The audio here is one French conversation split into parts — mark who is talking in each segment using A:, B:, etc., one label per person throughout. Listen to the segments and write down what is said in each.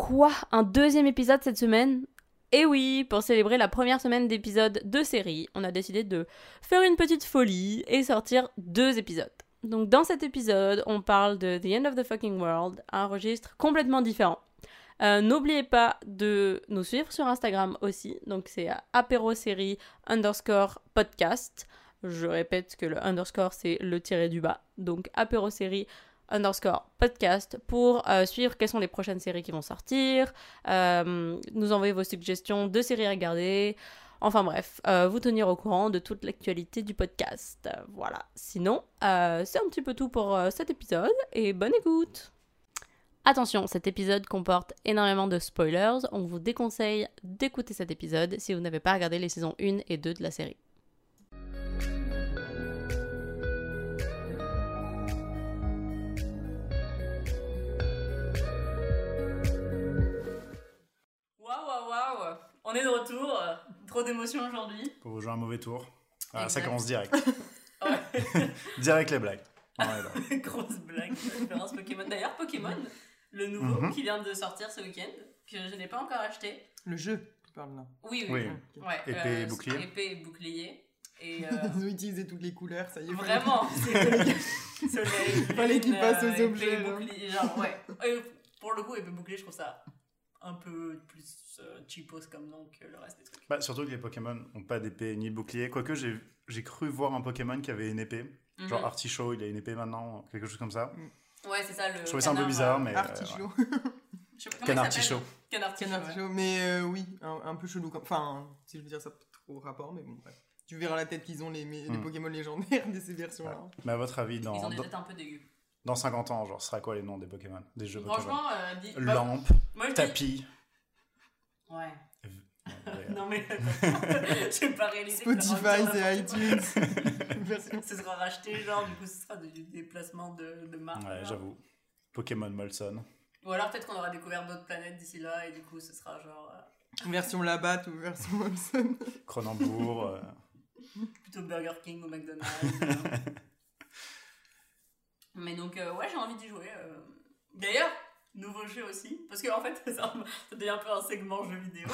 A: Quoi Un deuxième épisode cette semaine? Et oui, pour célébrer la première semaine d'épisodes de série, on a décidé de faire une petite folie et sortir deux épisodes. Donc dans cet épisode, on parle de The End of the Fucking World, un registre complètement différent. Euh, N'oubliez pas de nous suivre sur Instagram aussi, donc c'est apérosérie underscore podcast. Je répète que le underscore c'est le tiré du bas, donc apérosérie underscore podcast pour euh, suivre quelles sont les prochaines séries qui vont sortir, euh, nous envoyer vos suggestions de séries à regarder, enfin bref, euh, vous tenir au courant de toute l'actualité du podcast. voilà, sinon, c'est un petit peu tout pour cet épisode et bonne écoute Attention, cet épisode comporte énormément de spoilers, on vous déconseille d'écouter cet épisode si vous n'avez pas regardé les saisons 1 et 2 de la série. On est de retour. Trop d'émotions aujourd'hui.
B: Pour vous jouer un mauvais tour. Ah, ça commence direct. direct les blagues.
A: Grosse blague. Référence Pokémon. D'ailleurs, Pokémon, le nouveau mhm. qui vient de sortir ce week-end, que je n'ai pas encore acheté.
C: Le jeu, tu parles là.
A: Oui, oui.
B: oui. Ouais, épée et euh, bouclier.
A: Épée et bouclier. Et
C: euh... Ils ont utilisé toutes les couleurs, ça y est.
A: Vraiment.
C: Soleil. Fallait qu'ils passent aux objets.
A: Bouclier, genre, ouais. pour le coup, épée bouclier, je trouve ça un peu plus euh, cheapos comme nom que le reste des trucs.
B: Bah, surtout que les Pokémon n'ont pas d'épée ni de bouclier. Quoique j'ai cru voir un Pokémon qui avait une épée. Mhm. Genre Artichaut, il a une épée maintenant, quelque chose comme ça.
A: Ouais, c'est ça le.
B: Je trouvais ça un peu bizarre, mais.
C: Euh, Artichaut.
B: Canartichaut.
C: Canartichaut. Mais euh, oui, un, peu chelou. Comme... Enfin, si je veux dire, ça pas trop rapport, mais bon, bref. Tu verras la tête qu'ils ont, les, les hmm. Pokémon légendaires de ces versions-là.
B: Mais à votre avis, dans.
A: Ils ont des têtes un peu dégueu.
B: Dans 50 ans, genre, ce sera quoi les noms des Pokémon Des jeux
A: Franchement,
B: Pokémon euh, Lampe, tapis.
A: Ouais. non mais j'ai pas réalisé
C: Spotify et iTunes.
A: Ce sera racheté genre du coup ce sera des déplacements de, de marque
B: ouais j'avoue. Pokémon Molson.
A: Ou alors peut-être qu'on aura découvert d'autres planètes d'ici là et du coup ce sera genre
C: euh... version Labatt ou version Molson.
B: Cronenbourg euh...
A: plutôt Burger King ou McDonald's mais donc euh, ouais j'ai envie d'y jouer euh. d'ailleurs nouveau jeu aussi. Parce qu'en en fait, ça, devient un peu un segment jeu vidéo.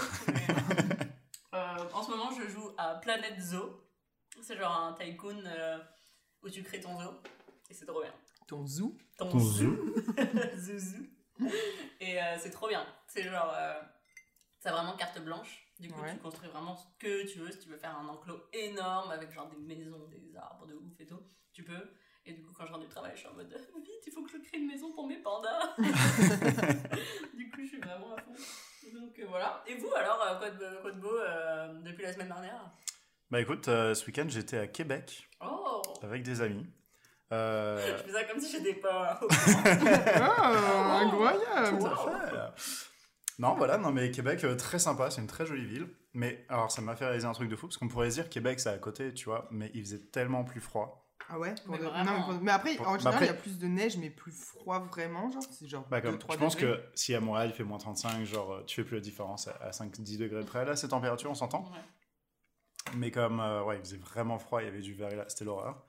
A: Euh, en ce moment, je joue à Planet Zoo. C'est genre un tycoon euh, où tu crées ton zoo. Et c'est trop bien.
C: Ton zoo?
A: Ton, zoo. zoo. Et euh, c'est trop bien. C'est genre. ça vraiment carte blanche. Du coup, tu construis vraiment ce que tu veux. Si tu veux faire un enclos énorme avec genre des maisons, des arbres de ouf et tout, tu peux. Et du coup, quand je rentre du travail, je suis en mode vite, il faut que je crée une maison pour mes pandas. du coup, je suis vraiment à fond. Donc euh, voilà. Et vous alors, euh, quoi, de, quoi de beau euh, depuis la semaine dernière?
B: Bah écoute, ce week-end j'étais à Québec
A: oh.
B: avec des amis.
A: Je fais ça comme si j'étais pas. oh,
C: incroyable!
B: Tout à fait. Non, voilà, non, mais Québec, très sympa, c'est une très jolie ville. Mais alors, ça m'a fait réaliser un truc de fou, parce qu'on pourrait dire Québec, c'est à côté, tu vois, mais il faisait tellement plus froid.
C: Ah ouais mais, après, en général, il y a plus de neige, mais plus froid vraiment, genre C'est genre
B: bah, Je pense que si à Montréal il fait moins 35, genre tu fais plus la différence à 5-10 degrés près. Là, cette température, on s'entend. Mais comme euh, ouais, il faisait vraiment froid, il y avait du verre, c'était l'horreur.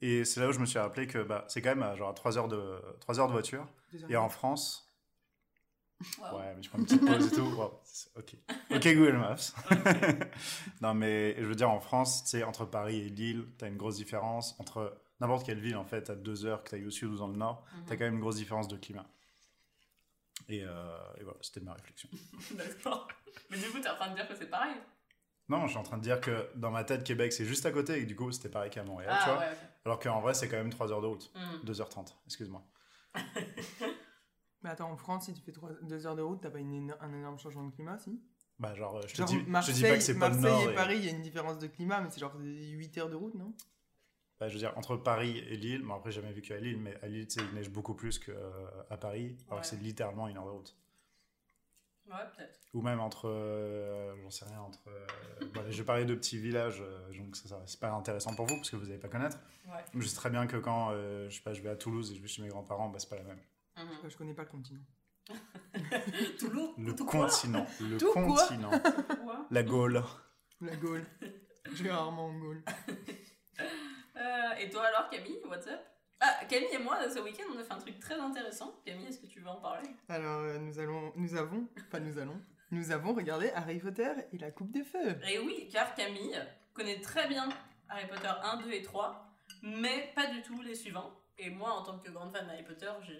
B: Et c'est là où je me suis rappelé que bah, c'est quand même genre à 3 heures de, 3 heures de voiture. Et en France, Ouais, mais je prends une petite pause et tout. Ok. Ok, Google Maps. non, mais je veux dire, en France, tu sais, entre Paris et Lille, tu as une grosse différence. Entre n'importe quelle ville, en fait, à deux heures, que tu ailles au sud ou dans le nord, mhm. tu as quand même une grosse différence de climat. Et, euh, et voilà, c'était ma réflexion.
A: D'accord. Mais du coup, tu es en train de dire que c'est pareil
B: non, je suis en train de dire que dans ma tête, Québec, c'est juste à côté et du coup, c'était pareil qu'à Montréal,
A: ah,
B: tu
A: vois. Ouais,
B: Alors qu'en vrai, c'est quand même 3 heures de route. 2h30, mhm. excuse-moi.
C: Mais attends, en France, si tu fais 3, 2 heures de route, t'as pas une, un énorme changement de climat, si?
B: Bah, genre, je te, dis, je dis pas que c'est pas le
C: Marseille et Paris, il y a une différence de climat, mais c'est genre 8 heures de route, non?
B: Bah, je veux dire, entre Paris et Lille, bon, après, j'ai jamais vécu à Lille, mais à Lille, il neige beaucoup plus qu'à euh, Paris, alors que c'est littéralement une heure de route.
A: Ouais, peut-être.
B: Ou même entre, euh, j'en sais rien, entre. Euh, bon, je vais parler de petits villages, donc ça, ça c'est pas intéressant pour vous parce que vous n'allez pas connaître.
A: Ouais.
B: Mais je sais très bien que quand je sais pas, je vais à Toulouse et je vais chez mes grands-parents, bah, c'est pas la même.
C: Mhm. Je connais pas le continent.
A: Toulouse
B: Le continent. Le continent. La Gaule.
C: La Gaule. J'ai rarement en Gaule.
A: Euh, et toi alors, Camille, what's up? Ah, Camille et moi, ce week-end, on a fait un truc très intéressant. Camille, est-ce que tu veux en parler?
C: Alors, euh, nous allons, nous avons, enfin nous allons, nous avons regardé Harry Potter et la Coupe des Feux.
A: Et oui, car Camille connaît très bien Harry Potter 1, 2 et 3, mais pas du tout les suivants. Et moi, en tant que grande fan d'Harry Potter, j'ai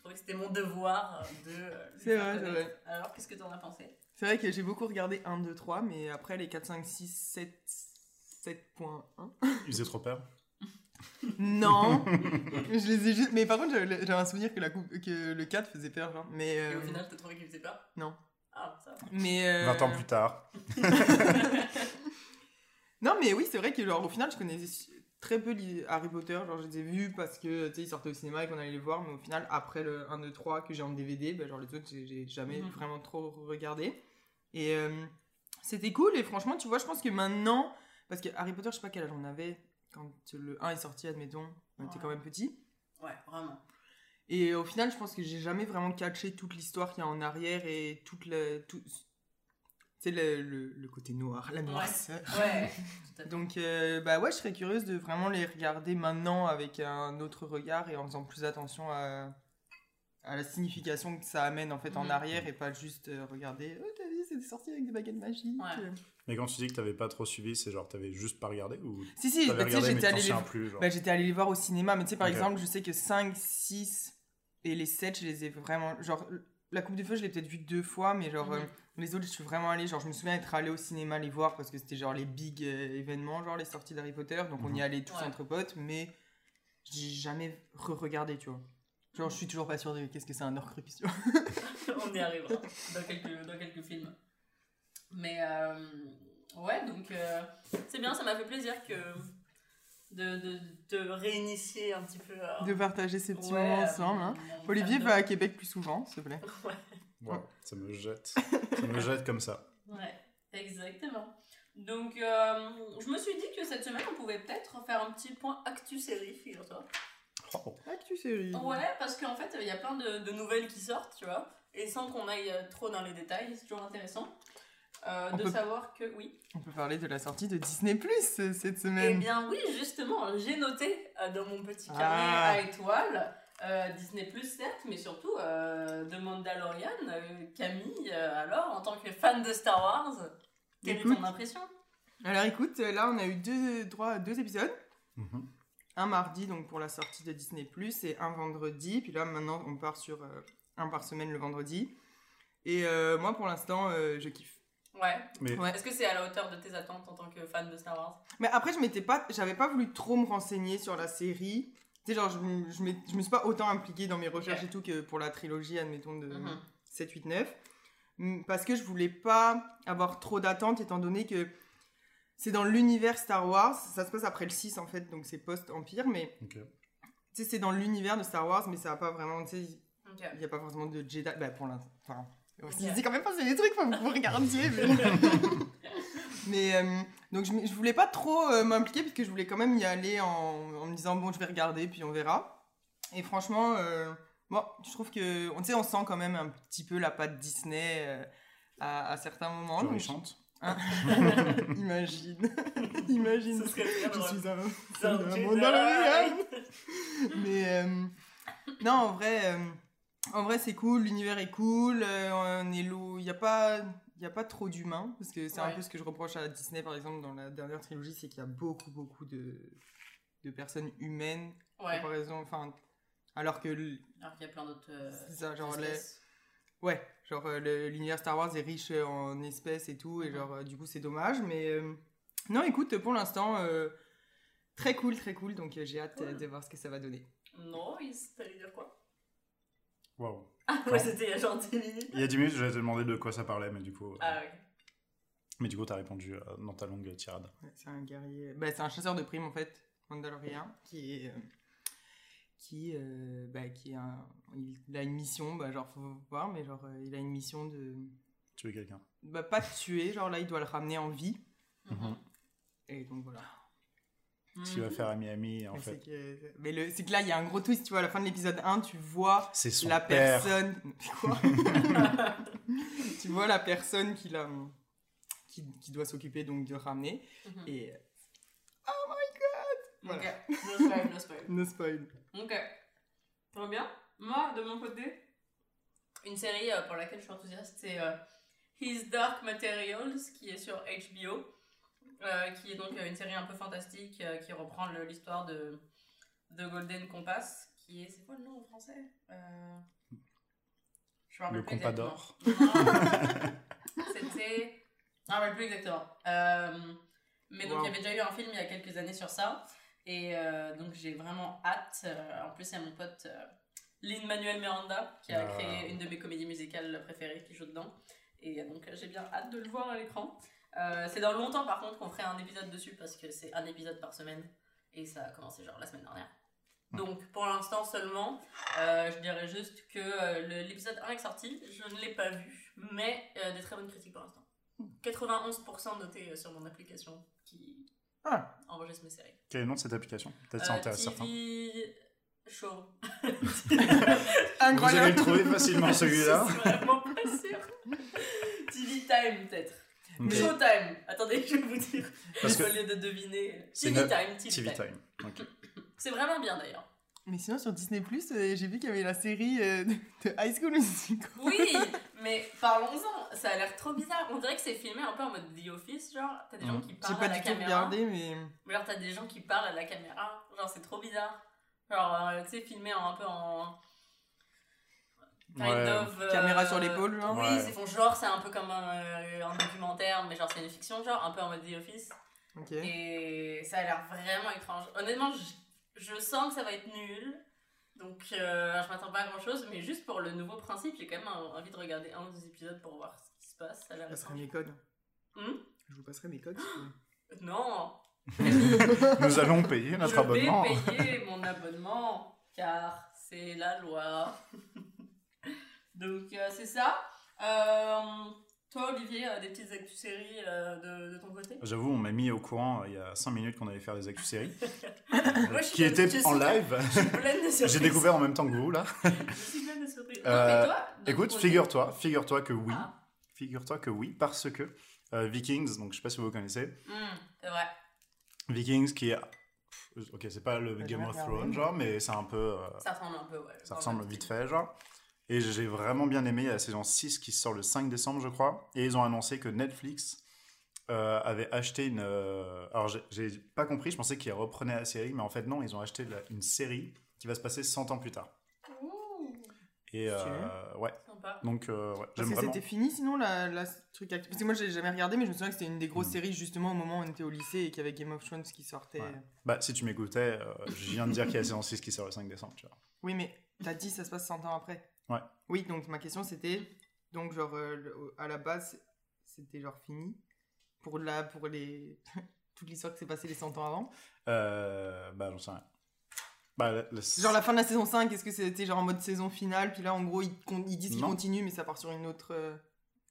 A: j'ai trouvé que c'était mon devoir de. euh,
C: C'est vrai, c'est vrai.
A: Alors, qu'est-ce que t'en as pensé?
C: C'est vrai que j'ai beaucoup regardé 1, 2, 3, mais après les 4, 5, 6, 7, 7.1.
B: Il faisait trop peur.
C: Non Je les ai juste. Mais par contre, j'avais un souvenir que, la coupe, que le 4 faisait peur, genre. Mais.
A: Et
C: euh,
A: au final, t'as trouvé qu'il faisait peur?
C: Non.
A: Ah, ça va.
C: Mais. euh,
B: 20 ans plus tard.
C: Non, mais oui, c'est vrai que, genre, au final, je connaissais très peu Harry Potter. Genre, je les ai vus parce que, tu sais, ils sortaient au cinéma et qu'on allait les voir. Mais au final, après le 1, 2, 3 que j'ai en DVD, bah, genre, les autres, j'ai- jamais
A: Mhm.
C: vraiment trop regardé. Et euh, c'était cool. Et franchement, tu vois, je pense que maintenant. Parce que Harry Potter, je sais pas quel âge on avait quand le 1 est sorti, admettons. On était
A: Ouais.
C: quand même petits.
A: Ouais, vraiment.
C: Et au final, je pense que j'ai jamais vraiment catché toute l'histoire qu'il y a en arrière et toute. Tout, c'est le, le, le côté noir, la noirceur.
A: Ouais.
C: Donc, euh, bah ouais, je serais curieuse de vraiment les regarder maintenant avec un autre regard et en faisant plus attention à, à la signification que ça amène en fait en
A: Mhm.
C: arrière et pas juste euh, regarder, oh t'as vu, c'est sorti avec des baguettes magiques.
A: Ouais.
B: Mais quand tu dis que t'avais pas trop suivi, c'est genre t'avais juste pas regardé ou
C: Si, si, bah, sais,
B: mais
C: j'étais
B: t'en
C: allée, les...
B: plus
C: bah, j'étais allée les voir au cinéma, mais tu sais, par exemple, je sais que 5, 6 et les 7, je les ai vraiment. Genre, la Coupe de Feu, je l'ai peut-être vue deux fois, mais genre,
A: Mhm.
C: euh, les autres, je suis vraiment allée. Genre, je me souviens être allée au cinéma les voir parce que c'était genre les big euh, événements, genre les sorties d'Harry Potter. Donc, on y
B: Mhm.
C: allait tous
A: Ouais.
C: entre potes, mais j'ai jamais re-regardé, tu vois. Genre, je suis toujours pas sûre de qu'est-ce que c'est un Horcrux, tu vois.
A: On y arrivera dans quelques, dans quelques films. Mais euh, ouais, donc euh, c'est bien, ça m'a fait plaisir que de, de, de réinitier un petit peu. euh,
C: De partager ces petits
A: ouais,
C: moments ensemble. Hein.
A: mon
C: Olivier
A: fandom.
C: va à Québec plus souvent, s'il te plaît.
B: Wow, ça me jette. ça me jette comme ça.
A: Ouais, exactement. Donc, euh, je me suis dit que cette semaine, on pouvait peut-être faire un petit point actu série, figure-toi.
B: Oh.
C: Actu série.
A: Ouais, parce qu'en fait, il y a plein de, de nouvelles qui sortent, tu vois. Et sans qu'on aille euh, trop dans les détails, c'est toujours intéressant euh, de
C: peut-
A: savoir que, oui.
C: On peut parler de la sortie de Disney Plus cette
A: Eh
C: semaine.
A: bien, oui, justement, j'ai noté euh, dans mon petit carnet
C: Ah.
A: à étoiles. Euh, Disney Plus certes, mais surtout euh, de Mandalorian. Euh, Camille, euh, alors, en tant que fan de Star Wars, quelle est ton impression?
C: Alors écoute, là on a eu deux, droit à deux épisodes.
B: Mhm.
C: Un mardi donc pour la sortie de Disney Plus et un vendredi. Puis là maintenant on part sur euh, un par semaine le vendredi. Et euh, moi pour l'instant euh, je kiffe.
A: Ouais.
B: Mais
C: Ouais.
A: Est-ce que c'est à la hauteur de tes attentes en tant que fan de Star Wars?
C: Mais après je m'étais pas, j'avais pas voulu trop me renseigner sur la série. Sais genre je, me- je, je me suis pas autant impliquée dans mes recherches et tout que pour la trilogie admettons de
A: Mhm.
C: 7, 8, 9. Mm, Parce que je voulais pas avoir trop d'attentes étant donné que c'est dans l'univers Star Wars. Ça se passe après le 6 en fait, donc c'est post-Empire. Mais tu sais, c'est dans l'univers de Star Wars, mais ça a pas vraiment, tu sais, il n'y a pas forcément de Jedi. Bah, pour l'instant. Enfin,
A: Ok.
C: c'est quand même pas c'est des trucs, faut que vous regardiez. Mais, mais euh, donc, je, je voulais pas trop euh, m'impliquer, parce que je voulais quand même y aller en, en me disant, bon, je vais regarder, puis on verra. Et franchement, euh, bon, je trouve que, on, on sent quand même un petit peu la patte Disney euh, à, à certains moments.
B: Genre,
C: donc
B: chante.
C: Imagine. Imagine.
A: Ce
C: Je suis un,
A: C'est un
C: un
A: Jedi.
C: Mandalorian. Mais euh, non, en vrai, euh, en vrai c'est cool, l'univers est cool, euh, on est lourd, il n'y a pas, il y a pas trop d'humains parce que c'est un peu ce que je reproche à Disney par exemple dans la dernière trilogie, c'est qu'il y a beaucoup beaucoup de de personnes humaines,
A: Ouais.
C: comparaison, enfin, alors que
A: Alors qu'il y a plein d'autres. euh,
C: c'est ça, genre les,
A: espèces.
C: ouais, genre euh, l'univers Star Wars est riche euh, en espèces et tout, et
A: Mhm.
C: genre euh, du coup c'est dommage, mais euh, non, écoute, pour l'instant. euh, Très cool, très cool, donc j'ai hâte
A: Cool.
C: de voir ce que ça va donner.
A: Nice, t'allais dire quoi?
B: Waouh.
A: Ah ouais, c'était il y a genre 10 minutes.
B: Il y a 10 minutes, j'allais te demander de quoi ça parlait, mais du coup, euh,
A: Ah ok.
B: mais du coup, t'as répondu euh, dans ta longue tirade.
C: Ouais, c'est un guerrier. Bah, c'est un chasseur de primes en fait, Mandalorian, qui est. euh, qui, euh, bah, qui est un- il a une mission, bah, genre faut voir, mais genre euh, il a une mission de.
B: Tu es quelqu'un.
C: Bah, pas de tuer, genre là il doit le ramener en vie.
A: Mhm.
C: Et donc voilà.
B: Ce qu'il va
A: Mhm.
B: faire à Miami, en
C: Mais
B: fait.
C: que, mais le- c'est que là il y a un gros twist, tu vois, à la fin de l'épisode 1, tu vois
B: son
C: la
B: père.
C: personne. Quoi tu vois la personne qui, l'a- qui, qui doit s'occuper donc de ramener.
A: Mhm.
C: Et. Oh my god Voilà.
A: Ok, no spoil, no spoil.
C: No spoil.
A: Ok, très bien. Moi, de mon côté, une série euh, pour laquelle je suis enthousiaste, c'est euh, His Dark Materials, qui est sur HBO, qui est donc euh, une série un peu fantastique euh, qui reprend l'histoire de, de Golden Compass, qui est... C'est quoi le nom en français? Euh, Je me rappelle
B: Le.
A: Non. C'était... Je me rappelle plus exactement. Euh, mais donc,
C: Wow.
A: il y avait déjà eu un film il y a quelques années sur ça. Et euh, donc j'ai vraiment hâte. Euh, en plus, il y a mon pote euh, Lin Manuel Miranda qui a
B: Ah.
A: créé une de mes comédies musicales préférées qui joue dedans. Et euh, donc euh, j'ai bien hâte de le voir à l'écran. Euh, c'est dans longtemps par contre qu'on ferait un épisode dessus parce que c'est un épisode par semaine. Et ça a commencé genre la semaine dernière. Donc pour l'instant seulement, euh, je dirais juste que euh, l'épisode 1 est sorti, je ne l'ai pas vu, mais des très bonnes critiques pour l'instant. 91% noté sur mon application qui
C: Ah.
A: enregistre mes séries.
B: Quel est le nom de cette application? Peut-être ça intéresse certains.
A: TV Show.
B: Vous allez
C: Incroyable.
B: le trouver facilement celui-là.
A: Je suis vraiment pas sûre. TV Time peut-être. Showtime. Attendez, je vais vous dire.
B: Parce que
A: Au lieu de deviner. TV
B: une-
A: Time. TV,
B: TV
A: Time. C'est vraiment bien d'ailleurs.
C: Mais sinon, sur Disney, euh, j'ai vu qu'il y avait la série euh, de High School Musical.
A: Oui, mais parlons-en. Ça a l'air trop bizarre. On dirait que c'est filmé un peu en mode The Office. Genre, t'as des gens qui parlent à
C: pas
A: la
C: du tout
A: caméra.
C: regardé, mais.
A: Mais genre, t'as des gens qui parlent à la caméra. Genre, c'est trop bizarre. Genre, euh, tu sais, filmé en- un peu en. Kind
B: Ouais.
A: of. euh,
C: Caméra sur l'épaule, genre.
A: Oui,
B: Ouais.
A: c'est font genre, c'est un peu comme un, euh, un documentaire, mais genre, c'est une fiction, genre, un peu en mode The Office. Et ça a l'air vraiment étrange. Honnêtement, je, je sens que ça va être nul. Donc, euh, je m'attends pas à grand chose, mais juste pour le nouveau principe, j'ai quand même envie de regarder un ou deux épisodes pour voir ce qui se passe. Ça a
C: Je
A: l'air
C: vous passerai
A: étrange.
C: mes codes.
A: Hmm?
C: Je vous passerai mes codes. si.
A: Non,
B: Nous allons payer notre
A: je
B: abonnement.
A: vais payer mon abonnement, car c'est la loi. Donc, euh, c'est ça. Euh, toi, Olivier, euh, des petites actus séries euh, de, de ton côté?
B: J'avoue, on m'a mis au courant euh, il y a 5 minutes qu'on allait faire des actus séries.
A: Moi, je suis
B: qui
A: je
B: en live.
A: Je suis pleine de surprises.
B: J'ai découvert en même temps que vous là.
A: Je suis pleine de surprises.
B: Euh,
A: toi,
B: Écoute, figure-toi, figure-toi que oui.
A: Ah.
B: Figure-toi que oui, parce que euh, Vikings, donc je sais pas si vous connaissez,
A: Hmm, c'est vrai.
B: Vikings qui est. Ok, c'est pas le Game of. Thrones, genre, mais c'est un peu. euh,
A: Ça ressemble un peu, ouais.
B: ça ressemble
A: le
B: vite fait, genre. Et j'ai vraiment bien aimé, il y a la saison 6 qui sort le 5 décembre, je crois. Et ils ont annoncé que Netflix euh, avait acheté une. euh, Alors, j'ai- pas compris, je pensais qu'ils reprenaient la série, mais en fait, non, ils ont acheté la- une série qui va se passer 100 ans plus tard.
A: Ouh,
B: Et euh, ouais,
A: sympa.
B: donc, euh, ouais,
C: Parce
B: j'aime
C: que
B: vraiment.
C: c'était fini sinon la, la truc Parce que moi j'ai jamais regardé, mais je me souviens que c'était une des grosses
B: Mm.
C: séries justement au moment où on était au lycée et qu'il y avait Game of Thrones qui sortait.
B: Ouais. Bah, si tu m'écoutais, euh, je viens de dire qu'il y a la saison 6 qui sort le 5 décembre, tu vois.
C: Oui, mais t'as dit ça se passe 100 ans après.
B: Ouais.
C: Oui, donc ma question c'était donc genre euh, le- à la base c'était genre fini pour la pour les toute l'histoire qui s'est passée les 100 ans avant?
B: Euh, bah, j'en sais rien. Bah, la- la-
C: Genre la fin de la saison 5, est-ce que c'était genre en mode saison finale puis là en gros ils, con- ils disent qu'ils
B: Non.
C: continuent mais ça part sur une autre euh,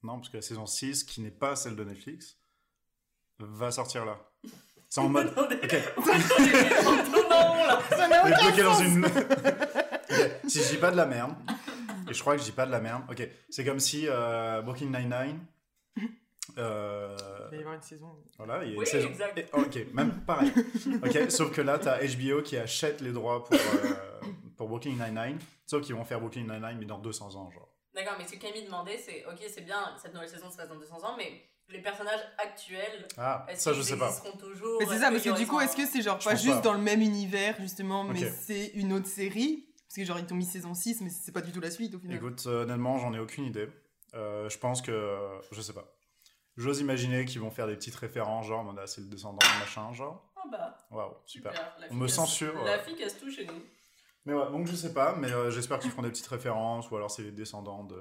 B: Non, parce que la saison 6, qui n'est pas celle de Netflix, va sortir là. C'est en mode.
A: Attendez,
B: Ok,
A: là.
C: Ça n'a aucun
B: bloquée dans
C: sens.
B: une. Si je dis pas de la merde, et je crois que je dis pas de la merde, ok, c'est comme si euh, Brooklyn Nine-Nine. euh,
C: Il va y avoir une saison.
B: voilà, il y a une
A: Oui,
B: saison.
A: exact.
B: Et- ok, même pareil. Ok, sauf que là, t'as HBO qui achète les droits pour, euh, pour Brooklyn Nine-Nine. Sauf qu'ils vont faire Brooklyn Nine-Nine, mais dans 200 ans, genre.
A: D'accord, mais ce que Camille demandait, c'est ok, c'est bien, cette nouvelle saison se passe dans 200 ans, mais les personnages actuels,
B: Ah,
A: est-ce
B: ça, je sais pas.
A: toujours?
C: Mais c'est ça, parce que du coup, est-ce que c'est genre pas juste
B: pas.
C: dans le même univers, justement, mais c'est une autre série? Parce que genre, ils t'ont mis saison 6, mais c'est pas du tout la suite au final.
B: Écoute, honnêtement, j'en ai aucune idée. Euh, je pense que. Je sais pas. J'ose imaginer qu'ils vont faire des petites références, genre, en mode, ah, c'est le descendant de machin, genre.
A: Ah bah,
B: Waouh, super. On me censure.
A: La fille casse tout chez nous.
B: Mais ouais, donc je sais pas, mais euh, j'espère qu'ils feront des petites références, ou alors c'est les descendants de,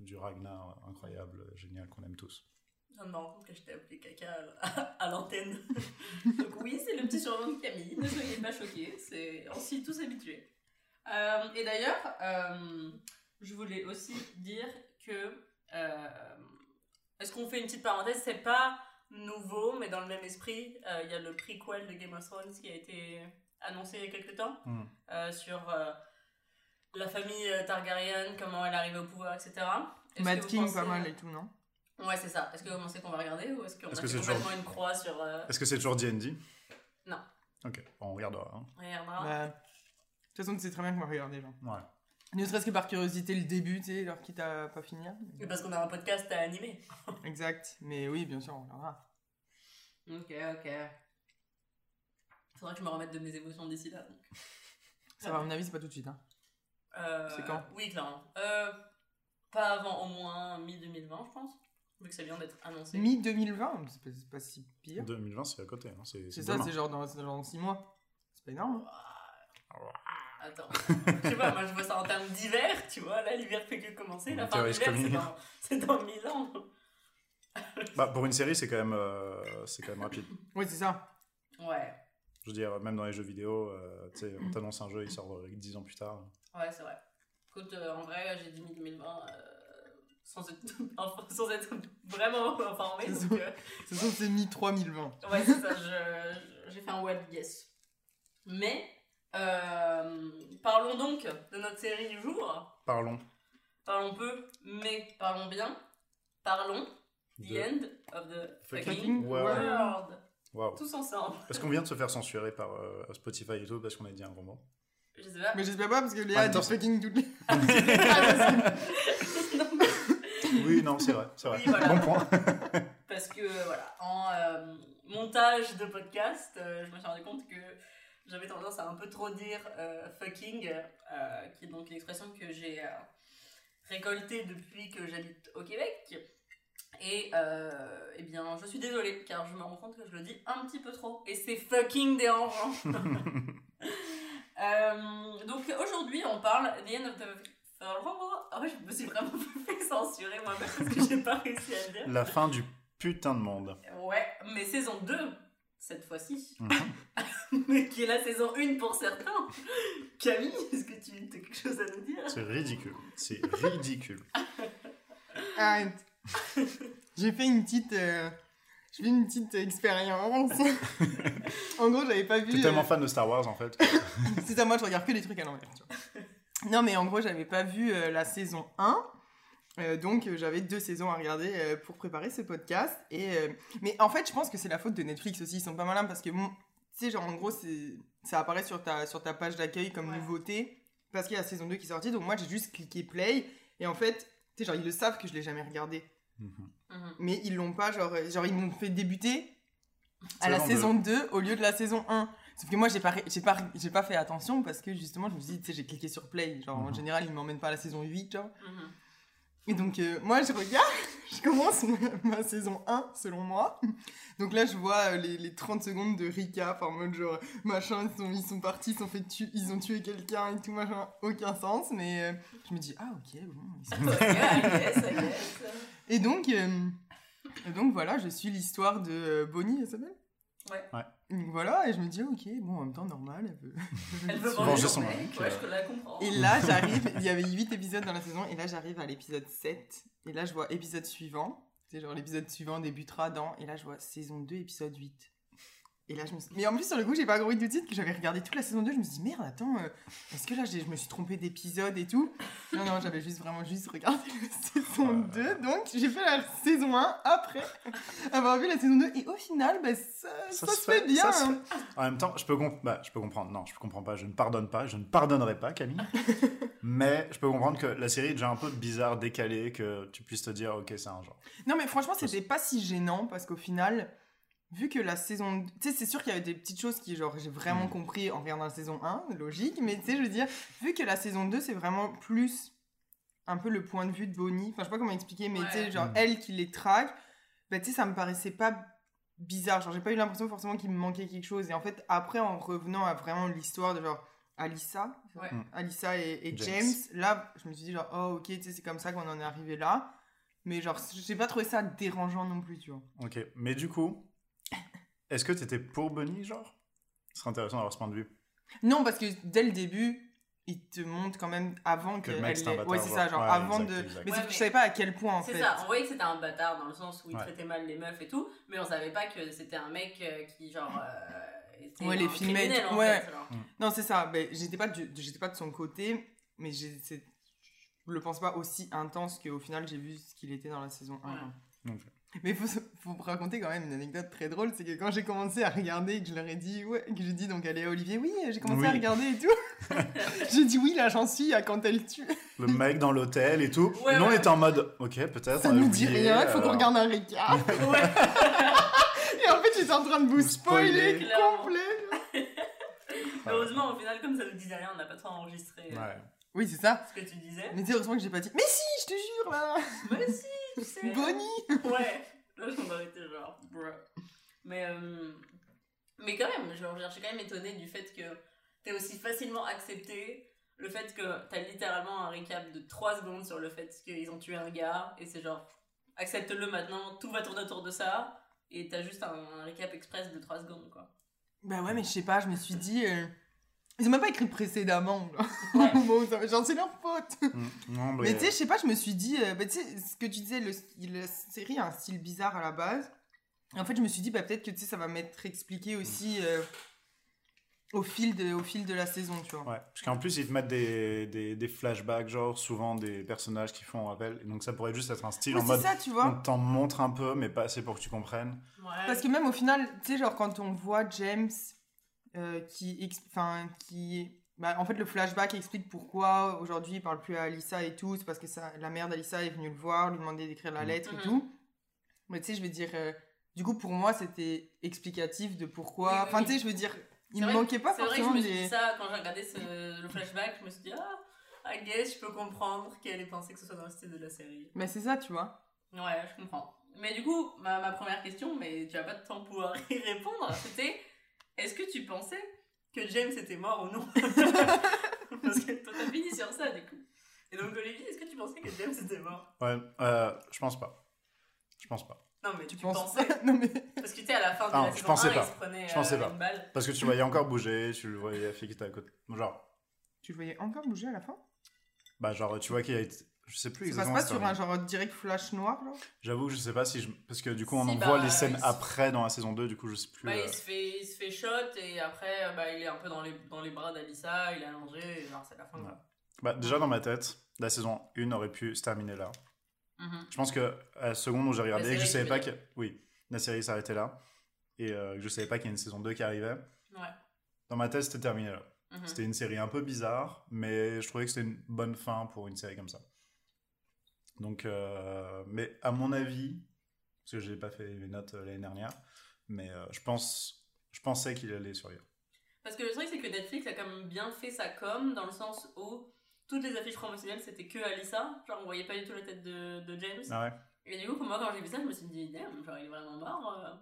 B: du Ragnar incroyable, génial, qu'on aime tous.
A: Je me rends compte que je t'ai appelé caca à, à l'antenne. Donc oui, c'est le petit surnom de Camille. Ne soyez pas choqués, c'est on s'y est tous habitués. Euh, et d'ailleurs, euh, je voulais aussi dire que euh, est-ce qu'on fait une petite parenthèse? C'est pas nouveau, mais dans le même esprit, euh, il y a le prequel de Game of Thrones qui a été annoncé il y a quelques temps
B: Hmm.
A: euh, sur euh, la famille Targaryen, comment elle arrive au pouvoir, etc.
C: Mad King,
A: pensez-
C: pas mal et tout, non?
A: Ouais, c'est ça. Est-ce que vous pensez qu'on va regarder ou est-ce qu'on
B: Est-ce
A: a
B: que
A: fait
B: c'est
A: complètement une croix sur... euh,
B: Est-ce que c'est toujours D&D
A: Non.
B: Ok, on regardera. hein.
A: On regardera.
C: Bah, toute façon, tu sais très bien qu'on va regarder, genre.
B: Ouais.
C: Ne serait-ce que par curiosité, le début, tu sais, alors quitte à pas finir.
A: Et parce qu'on a un podcast à animer.
C: Exact. Mais oui, bien sûr, on regardera.
A: Ok, ok. Faudra que je me remette de mes émotions d'ici là. donc.
C: Ça va, à mon avis, c'est pas tout de suite. Hein.
A: Euh,
C: C'est quand?
A: Oui, clairement. Euh, pas avant au moins mi-2020, je pense. Vu que ça vient d'être annoncé.
C: Mi-2020, c'est pas, c'est pas si pire.
B: 2020, c'est à côté. hein, C'est
C: ça, c'est genre dans, c'est genre dans 6 mois. C'est pas énorme. hein.
A: Attends. je sais pas, moi je vois ça en termes d'hiver, tu vois. Là, l'hiver fait que commencer. La fin d'hiver, c'est dans, c'est dans 1000 ans.
B: Bah, pour une série, c'est quand, même, euh, c'est quand même rapide.
C: Oui, c'est ça.
A: Ouais,
B: Je veux dire, même dans les jeux vidéo, euh, tu sais, on t'annonce un jeu, il sort euh, 10 ans plus tard.
A: ouais, c'est vrai. Écoute, euh, en vrai, j'ai dit mi-2020 euh, sans, être, enfin, sans être vraiment informée.
C: C'est façon, c'est mi-3020.
A: Ouais, c'est ça, je- j'ai fait un wild guess. Mais, euh, parlons donc de notre série du jour.
B: Parlons
A: Parlons peu, mais parlons bien. Parlons The
B: de...
A: End of the
B: Fucking
A: Fucking
B: world.
A: World.
B: Waouh.
A: Tous ensemble.
B: Est-ce qu'on vient de se faire censurer par euh, Spotify et tout parce qu'on a dit un gros mot
A: Je sais pas.
C: Mais j'espère pas parce que Léa a
B: temps,
C: dit fucking toutes les.
B: Oui, non, c'est vrai, c'est vrai.
A: Oui, voilà.
B: Bon point.
A: Parce que, voilà, en euh, montage de podcast, euh, je me suis rendu compte que j'avais tendance à un peu trop dire euh, fucking, euh, qui est donc l'expression que j'ai euh, récoltée depuis que j'habite au Québec. Et eh bien, je suis désolée, car je me rends compte que je le dis un petit peu trop. Et c'est fucking dérangeant. Donc aujourd'hui, on parle The End of the... Ouais, je me suis vraiment fait censurer moi-même parce que j'ai pas réussi à le dire.
B: La fin du putain de monde.
A: Ouais, mais saison 2, cette fois-ci.
B: Mhm.
A: mais qui est la saison 1 pour certains. Camille, est-ce que tu as quelque chose à nous dire?
B: C'est ridicule. C'est ridicule.
C: Arrête. J'ai fait une petite. euh, J'ai fait une petite expérience. en gros, j'avais pas vu.
B: T'es tellement
C: euh,
B: fan de Star Wars en fait.
C: C'est ça, moi je regarde que des trucs à l'envers. tu vois. Non, mais en gros, j'avais pas vu euh, la saison 1. Euh, donc euh, j'avais deux saisons à regarder euh, pour préparer ce podcast. Et, euh, Mais en fait, je pense que c'est la faute de Netflix aussi. Ils sont pas malins parce que, bon, tu sais, genre en gros, ça apparaît sur ta, sur ta page d'accueil comme
A: Ouais.
C: nouveauté. Parce qu'il y a la saison 2 qui est sortie. Donc moi, j'ai juste cliqué play. Et en fait, tu sais, genre, ils le savent que je l'ai jamais regardé.
B: Mhm.
C: Mais ils l'ont pas, genre, genre ils m'ont fait débuter à la
B: Saison
C: saison 2 au lieu de la saison 1. Sauf que moi, j'ai pas, j'ai pas, j'ai pas fait attention parce que justement, je me suis dit, tu sais, j'ai cliqué sur play. Genre, en
B: Mhm.
C: général, ils m'emmènent pas à la saison 8, genre.
A: Mhm.
C: Et donc, euh, moi, je regarde, je commence ma, ma saison 1, selon moi. Donc là, je vois euh, les, les 30 secondes de recap en mode genre, machin, ils sont, ils sont partis, ils, sont fait tu- ils ont tué quelqu'un et tout, machin, aucun sens. Mais euh, je me dis, ah, ok, bon. ils sont-. Et donc, et donc voilà, je suis l'histoire de Bonnie, elle s'appelle
A: Ouais.
C: Donc voilà, et je me dis, ok, bon, en même temps, normal, elle veut.
A: Elle veut
B: venger son mec,
A: mec. Ouais, je la comprends.
C: Et là, j'arrive, il y avait 8 épisodes dans la saison, et là, j'arrive à l'épisode 7, et là, je vois épisode suivant, c'est genre l'épisode suivant débutera dans, et là, je vois saison 2, épisode 8. Et là, je me suis... Mais en plus, sur le coup, j'ai pas compris tout de suite que j'avais regardé toute la saison 2, je me suis dit, merde, attends, euh, est-ce que là, je me suis trompée d'épisode et tout? Non, non, j'avais juste vraiment juste regardé la saison 2, donc j'ai fait la saison 1 après avoir vu la saison 2, et au final, bah, ça, ça se fait bien
B: ça se fait. En même temps, je peux, comp- bah, je peux comprendre. Non, je comprends pas. Je ne pardonne pas. Je ne pardonnerai pas, Camille. Mais je peux comprendre que la série est déjà un peu bizarre, décalée, que tu puisses te dire, ok, c'est un genre.
C: Non, mais franchement, c'était pas si gênant parce qu'au final, vu que la saison. Tu sais, c'est sûr qu'il y avait des petites choses qui, genre, j'ai vraiment
B: Mm.
C: compris en regardant la saison 1, logique, mais tu sais, je veux dire, vu que la saison 2, c'est vraiment plus un peu le point de vue de Bonnie, enfin, je sais pas comment expliquer, mais tu sais, genre,
B: Mm.
C: elle qui les traque, bah, tu sais, ça me paraissait pas bizarre. Genre, j'ai pas eu l'impression forcément qu'il me manquait quelque chose. Et en fait, après, en revenant à vraiment l'histoire de genre. Alissa,
A: Ouais.
B: Mm.
C: Alissa et, et
B: James.
C: James. là, je me suis dit genre, oh ok, tu sais, c'est comme ça qu'on en est arrivé là. Mais genre, j'ai pas trouvé ça dérangeant non plus, tu vois.
B: Ok. Mais du coup, est-ce que t'étais pour Bunny, genre? Ce serait intéressant d'avoir ce point de vue.
C: Non, parce que dès le début, il te montre quand même avant
B: Que
C: que.
B: le mec,
C: elle
B: c'est un bâtard,
C: Ouais, c'est ça,
B: genre. Ouais,
C: avant
B: exact,
C: de.
B: exact.
C: Mais
A: Ouais,
C: c'est
A: mais-
C: je savais pas à quel point en
A: C'est
C: fait.
A: ça, on voyait que c'était un bâtard dans le sens où il
B: Ouais.
A: traitait mal les meufs et tout, mais on savait pas que c'était un mec euh, qui, genre, euh, était
C: Ouais, les filmait
A: en
C: ouais.
A: fait, genre.
C: Non, c'est ça. J'étais pas, du- j'étais pas de son côté, mais c'est- je le pense pas aussi intense qu'au final j'ai vu ce qu'il était dans la saison 1.
A: Ouais.
C: Mais il faut, faut raconter quand même une anecdote très drôle, c'est que quand j'ai commencé à regarder et que je leur ai dit, ouais, que j'ai dit donc allez à Olivier, oui, j'ai commencé
B: Oui.
C: à regarder et tout. j'ai dit oui, là j'en suis à quand elle tue.
B: Le mec dans l'hôtel et tout.
A: Ouais,
B: et nous, on était en mode, ok, peut-être.
C: Ça nous dit rien, il faut qu'on
B: alors.
C: regarde un récap.
A: Ouais.
C: et en fait, j'étais en train de vous
B: spoiler.
C: spoiler complet.
A: Heureusement, au final, comme ça nous disait rien, on n'a pas trop enregistré euh,
B: Ouais.
C: Oui, c'est ça.
A: ce que tu disais.
C: Mais c'est heureusement que j'ai pas dit, mais si, je te jure là,
A: Mais si, tu sais.
C: Bonnie.
A: Ouais, là j'en aurais été genre, bruh. Mais, euh, mais quand même, genre, je suis quand même étonnée du fait que t'aies aussi facilement accepté le fait que t'as littéralement un récap de 3 secondes sur le fait qu'ils ont tué un gars, et c'est genre, accepte-le maintenant, tout va tourner autour de ça, et t'as juste un, un récap express de 3 secondes, quoi.
C: Bah ouais, mais je sais pas, je me suis dit, euh, ils ont même pas écrit précédemment. genre.
A: Ouais.
C: Genre, c'est leur faute.
B: Mm, Non,
C: Mais tu sais, je sais pas, je me suis dit, euh, bah, tu sais, ce que tu disais, le, la série a un style bizarre à la base. En fait, je me suis dit, bah, peut-être que tu sais, ça va m'être expliqué aussi euh, au, fil de, au fil de la saison, tu vois.
B: Ouais, parce qu'en plus, ils te mettent des, des, des flashbacks, genre souvent des personnages qui font rappel. Et donc, ça pourrait juste être un style
C: Ouais,
B: en
C: c'est
B: mode.
C: ça, tu
B: On
C: vois.
B: t'en montre un peu, mais pas assez pour que tu comprennes.
A: Ouais.
C: Parce que même au final, tu sais, genre, quand on voit James euh, qui. Enfin, qui. Bah, en fait, le flashback explique pourquoi aujourd'hui il parle plus à Alissa et tout. C'est parce que ça, la mère d'Alissa est venue le voir, lui demander d'écrire la
B: Mhm.
C: lettre et
A: Mhm.
C: tout. Mais tu sais, je veux dire. euh, du coup, pour moi, c'était explicatif de pourquoi. Enfin,
A: oui.
C: tu sais, je veux dire, il me manquait pas
A: C'est vrai que je
C: forcément
A: me suis
C: des.
A: dit ça quand j'ai regardé ce- le flashback, je me suis dit, ah, I guess je peux comprendre qu'elle ait pensé que ce soit dans le style de la série.
C: Mais c'est ça, tu vois.
A: Ouais, je comprends. Mais du coup, ma, ma première question, mais tu vas pas de temps pouvoir y répondre, c'était est-ce que tu pensais que James était mort ou non Parce que toi t'as fini sur ça du coup. Et donc Olivier, est-ce que tu pensais que James était mort
B: Ouais, euh, je pense pas. Je pense pas.
A: Non mais tu,
C: Tu penses
A: pensais
C: Non, mais.
A: Parce que tu sais, à la fin de
B: Ah,
A: la
B: je
A: saison
B: pensais
A: 1,
B: pas.
A: il se prenait
B: Je pensais
A: euh,
B: pas.
A: une balle.
B: Parce que tu voyais encore bouger, tu le voyais la fille qui était à côté. Genre,
C: Tu le voyais encore bouger à la fin?
B: Bah, genre, tu vois qu'il y a été. Je sais plus
C: Ça passe
B: exactement.
C: pas sur
B: un-
C: genre direct flash noir, là
B: J'avoue que je sais pas si je. Parce que du coup, on
A: Si,
B: en
A: bah,
B: voit les scènes après dans la saison 2, du coup, je sais plus.
A: Bah,
B: euh,
A: il, se fait, il se fait shot et après euh, bah, il est un peu dans les, dans les bras d'Alissa, il est allongé, et genre c'est la fin.
B: Ouais.
A: quoi.
B: Bah, déjà, dans ma tête, la saison 1 aurait pu se terminer là.
A: Mhm.
B: Je pense que à la seconde où j'ai regardé,
A: série,
B: je savais pas que. Oui, la série s'arrêtait là. Et euh, que je savais pas qu'il y a une saison 2 qui arrivait.
A: Ouais.
B: Dans ma tête, c'était terminé là.
A: Mhm.
B: C'était une série un peu bizarre, mais je trouvais que c'était une bonne fin pour une série comme ça. Donc, euh, mais à mon avis, parce que je n'ai pas fait les notes euh, l'année dernière, mais euh, je pense, je pensais qu'il allait survivre.
A: Parce que le truc, c'est que Netflix a quand même bien fait sa com, dans le sens où toutes les affiches promotionnelles, c'était que Alissa. Genre, on voyait pas du tout la tête de, de James.
B: Ah ouais
A: Et du coup, moi, quand j'ai vu ça, je me suis dit, damn, genre, il est vraiment mort.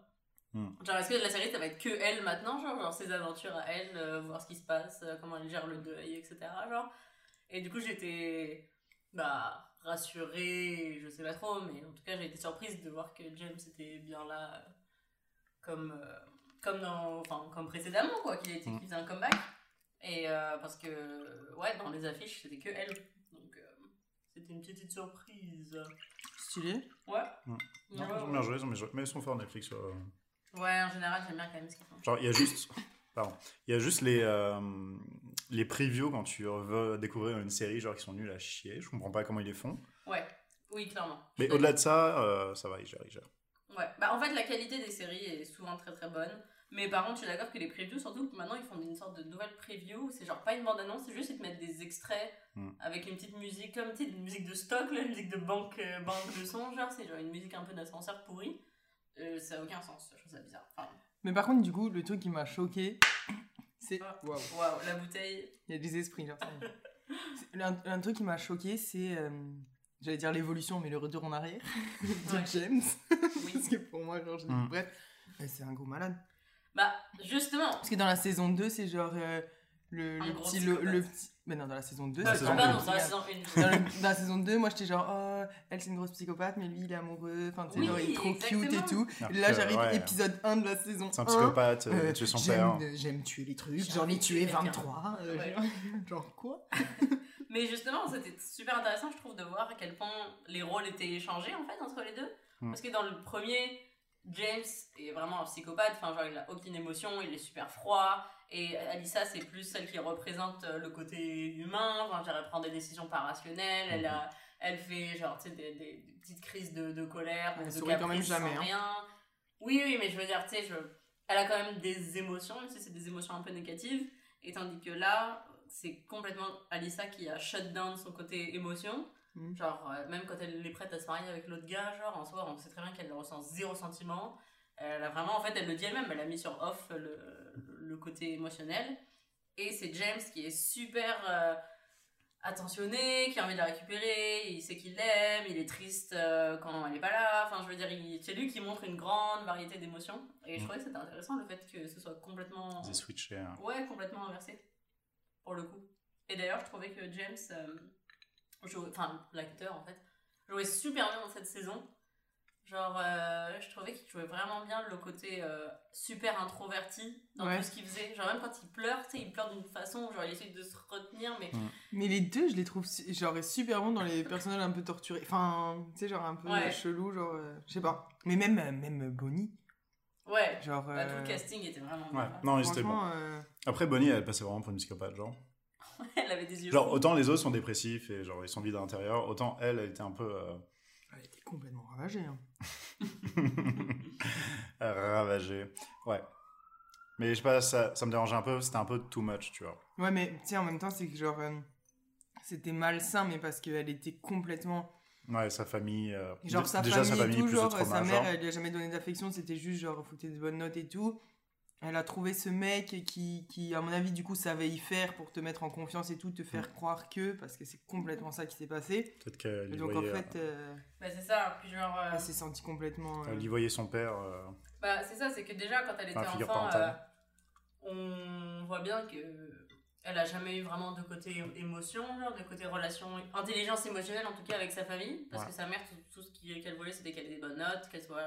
B: Hmm.
A: Genre, est-ce que la série, ça va être que elle maintenant, genre, genre ses aventures à elle, euh, voir ce qui se passe, euh, comment elle gère le deuil, etc. Genre. Et du coup, j'étais, bah, rassurée, je sais pas trop, mais en tout cas, j'ai été surprise de voir que James était bien là, euh, comme, euh, comme, dans, enfin, comme précédemment, quoi, qu'il était
B: Hmm.
A: qu'il faisait un comeback. Et euh, parce que, ouais, dans les affiches, c'était que elle. Donc, euh, c'était une petite surprise.
C: Stylé.
A: Ouais.
B: Hmm.
A: Ouais,
B: Non,
A: ouais,
B: Ils ont bien joué, ils ont bien joué. Mais ils sont forts Netflix. euh.
A: Ouais, en général, j'aime bien quand même ce qu'ils font.
B: Genre, il y a juste. Pardon. Il y a juste les, euh, les previews quand tu veux découvrir une série, genre qui sont nuls à chier. Je comprends pas comment ils les font.
A: Ouais, oui, clairement.
B: Mais au-delà de ça, euh, ça va, ils gèrent, ils gèrent.
A: Ouais, bah en fait, la qualité des séries est souvent très très bonne. Mais par contre, je suis d'accord que les previews, surtout que maintenant ils font une sorte de nouvelle preview, c'est genre pas une bande-annonce, c'est juste ils te mettent des extraits
B: Mm.
A: avec une petite musique, comme une musique de stock, là, une musique de banque, euh, banque de son, genre c'est genre une musique un peu d'ascenseur pourri. Euh, ça a aucun sens, je trouve ça bizarre. Enfin,
C: Mais par contre, du coup, le truc qui m'a choqué, c'est.
A: Ah.
C: Waouh,
A: waouh, la bouteille.
C: il y a des esprits, genre. Un, un truc qui m'a choqué, c'est. euh, J'allais dire l'évolution, mais le retour en arrière de
A: Ouais.
C: James.
A: Oui.
C: Parce que pour moi, genre, je-
B: Mm.
C: bref, c'est un gros malade.
A: Bah, justement.
C: Parce que dans la saison 2, c'est genre. euh, le, petit, le, petit. Mais non, dans la saison 2,
B: La
C: c'est
B: saison
A: Ah,
C: genre-
A: pardon,
B: une.
A: dans la saison 1.
C: dans, la saison 2, moi j'étais genre, oh, elle c'est une grosse psychopathe, mais lui il est amoureux, enfin tu sais,
A: Oui,
C: genre il est trop cute et
A: exactement.
C: tout. Et là j'arrive,
B: ouais,
C: épisode 1 de la saison
B: C'est un
C: 1.
B: psychopathe, euh,
C: euh,
B: tué son
C: j'aime-
B: père.
C: J'aime tuer les trucs, j'en ai tué
A: tuer quelqu'un.
C: 23. euh,
A: Ouais.
C: genre, quoi?
A: Mais justement, c'était super intéressant, je trouve, de voir à quel point les rôles étaient échangés, en fait, entre les deux.
B: Mm.
A: Parce que dans le premier, James est vraiment un psychopathe, enfin, genre, il a aucune émotion, il est super froid. Et Alissa, c'est plus celle qui représente euh, le côté humain, enfin, genre, elle prend des décisions pas rationnelles, elle, a- elle fait genre, tu sais, des, des- des petites crises de, de colère,
C: Elle
A: de
C: sourit quand même jamais, hein.
A: rien. Oui, oui, mais je veux dire, tu sais, je... elle a quand même des émotions, même si c'est des émotions un peu négatives. Et tandis que là, c'est complètement Alissa qui a shut down son côté émotion.
C: Mhm.
A: Genre, euh, même quand elle est prête à se marier avec l'autre gars, genre, en soi, on sait très bien qu'elle ressent zéro sentiment. Elle a vraiment, en fait, elle le dit elle-même, elle a mis sur off le, le côté émotionnel. Et c'est James qui est super euh, attentionné, qui a envie de la récupérer, il sait qu'il l'aime, il est triste euh, quand elle est pas là. Enfin, je veux dire, c'est lui qui montre une grande variété d'émotions. Et je
B: Mm.
A: trouvais que c'était intéressant le fait que ce soit complètement.
B: Aient switché. hein.
A: Ouais, complètement inversé. Pour le coup. Et d'ailleurs, je trouvais que James, euh, enfin, l'acteur en fait, jouait super bien dans cette saison. Genre, euh, je trouvais qu'il jouait vraiment bien le côté euh, super introverti dans
C: Ouais.
A: tout ce qu'il faisait. Genre, même quand il pleure, tu sais, il pleure d'une façon, genre, il essaie de se retenir, mais
C: Mais les deux, je les trouve genre super bons dans les personnages un peu torturés. Enfin, tu sais, genre un peu
A: Ouais.
C: chelou, genre, euh, je sais pas. Mais même, même Bonnie,
A: ouais.
C: genre.
A: Bah, tout le casting était vraiment bien.
B: non,
C: euh,
B: Après, Bonnie, elle passait vraiment pour une psychopathe, genre.
A: Elle avait des yeux.
B: Genre,
A: fous.
B: autant les autres sont dépressifs et genre ils sont vides à l'intérieur, autant elle, elle était un peu euh,
C: complètement ravagée. Hein.
B: ravagée. Ouais. Mais je sais pas, ça, ça me dérangeait un peu, c'était un peu too much, tu vois.
C: Ouais, mais tu sais, en même temps, c'est que genre. euh, c'était malsain, mais parce qu'elle était complètement.
B: Ouais, sa famille. euh,
C: Genre sa
B: déjà
C: famille,
B: sa famille,
C: et tout,
B: plus
C: genre,
B: de
C: sa mère,
B: genre.
C: elle lui a jamais donné d'affection, c'était juste genre, faut que t'aies des bonnes notes et tout. Elle a trouvé ce mec qui, qui, à mon avis, du coup, savait y faire pour te mettre en confiance et tout, te faire croire que, parce que c'est complètement ça qui s'est passé.
B: Peut-être qu'elle
C: donc,
B: voyait,
C: en fait, euh,
A: Bah, c'est ça. Puis, genre. euh,
C: elle s'est sentie complètement.
B: euh,
C: euh,
B: elle y voyait son père. euh,
A: Bah, c'est ça, c'est que déjà, quand elle était enfant, euh, on voit bien que elle a jamais eu vraiment de côté émotion, genre, de côté relation, intelligence émotionnelle, en tout cas avec sa famille. Parce
B: Ouais.
A: que sa mère, tout, tout ce qu'elle voulait, c'était qu'elle ait des bonnes notes, qu'elle soit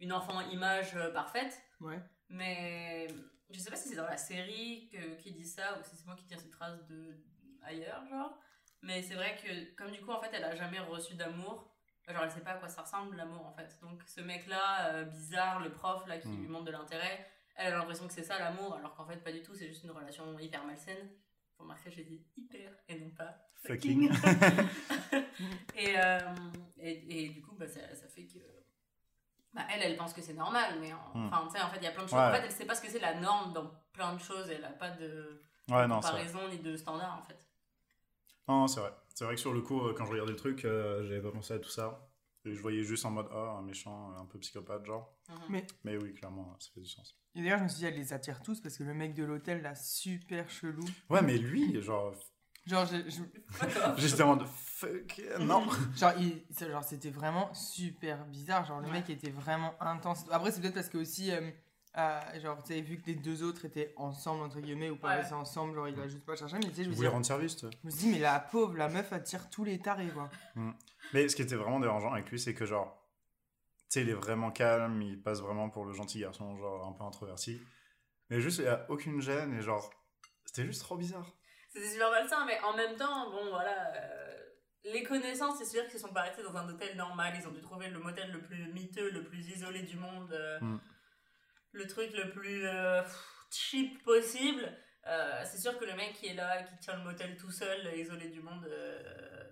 A: une enfant image euh, parfaite.
C: Ouais.
A: Mais je sais pas si c'est dans la série que, qui dit ça ou si c'est moi qui tire cette phrase de ailleurs, genre. Mais c'est vrai que, comme du coup, en fait, elle a jamais reçu d'amour. Genre, elle sait pas à quoi ça ressemble l'amour en fait. Donc, ce mec-là, euh, bizarre, le prof là qui
B: Mm.
A: lui montre de l'intérêt, elle a l'impression que c'est ça l'amour, alors qu'en fait, pas du tout, c'est juste une relation hyper malsaine. Faut remarquer, j'ai dit hyper et non pas
B: Fucking.
A: et, euh, et, et du coup, bah, ça, ça fait que. Bah, elle, elle pense que c'est normal, mais en-
B: Mm.
A: enfin, tu sais, en fait, il y a plein de choses.
B: Ouais.
A: En fait, elle sait pas ce que c'est la norme dans plein de choses, elle a pas de
B: Ouais, non,
A: comparaison ni de standard en fait.
B: Non, c'est vrai. C'est vrai que sur le coup, euh, quand je regardais le truc, euh, j'avais pas pensé à tout ça. Et je voyais juste en mode, ah, un méchant, un peu psychopathe, genre.
A: Mhm.
C: Mais-
B: Mais oui, clairement, ça fait du sens.
C: Et d'ailleurs, je me suis dit, elle les attire tous parce que le mec de l'hôtel, là, super chelou.
B: Ouais, mais lui, genre,
C: Genre, je- je-
B: j'étais en mode, fuck, non.
C: genre, il- genre, c'était vraiment super bizarre. Genre, le
A: Ouais.
C: mec était vraiment intense. Après, c'est peut-être parce que aussi, euh, euh, genre, tu sais, vu que les deux autres étaient ensemble, entre guillemets, ou paraissaient ensemble, genre, il a juste pas cherché. Mais tu sais, je
B: Je
C: me,
B: voulais
C: dis,
B: rendre service, tu sais.
C: je me suis dit, mais la pauvre, la meuf attire tous les tarés, quoi.
B: Mais ce qui était vraiment dérangeant avec lui, c'est que genre, tu sais, il est vraiment calme, il passe vraiment pour le gentil garçon, genre un peu introverti. Mais juste, il n'y a aucune gêne et genre, c'était juste trop bizarre.
A: C'était super malsain, mais en même temps, bon voilà. euh, les connaissances, c'est sûr qu'ils sont pas restés dans un hôtel normal. Ils ont dû trouver le motel le plus miteux, le plus isolé du monde. euh,
B: Mm.
A: Le truc le plus euh, cheap possible. Euh, c'est sûr que le mec qui est là, qui tient le motel tout seul, isolé du monde, euh,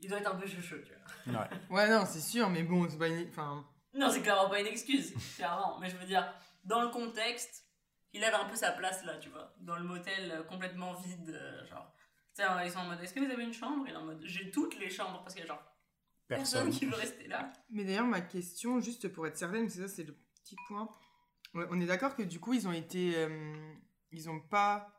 A: il doit être un peu chouchou, tu vois.
B: Ouais.
C: Ouais, non, c'est sûr, mais bon, c'est pas une. Enfin,
A: Non, c'est clairement pas une excuse, clairement. Mais je veux dire, dans le contexte, il avait un peu sa place là, tu vois. Dans le motel euh, complètement vide, euh, genre. Tu sais, ils sont en mode, est-ce que vous avez une chambre? Il est en mode, j'ai toutes les chambres parce qu'il y a genre personne
B: Personne.
A: qui veut rester là.
C: Mais d'ailleurs, ma question, juste pour être certaine, que ça, c'est le petit point. Ouais, On est d'accord que du coup, ils ont été. euh, ils ont pas.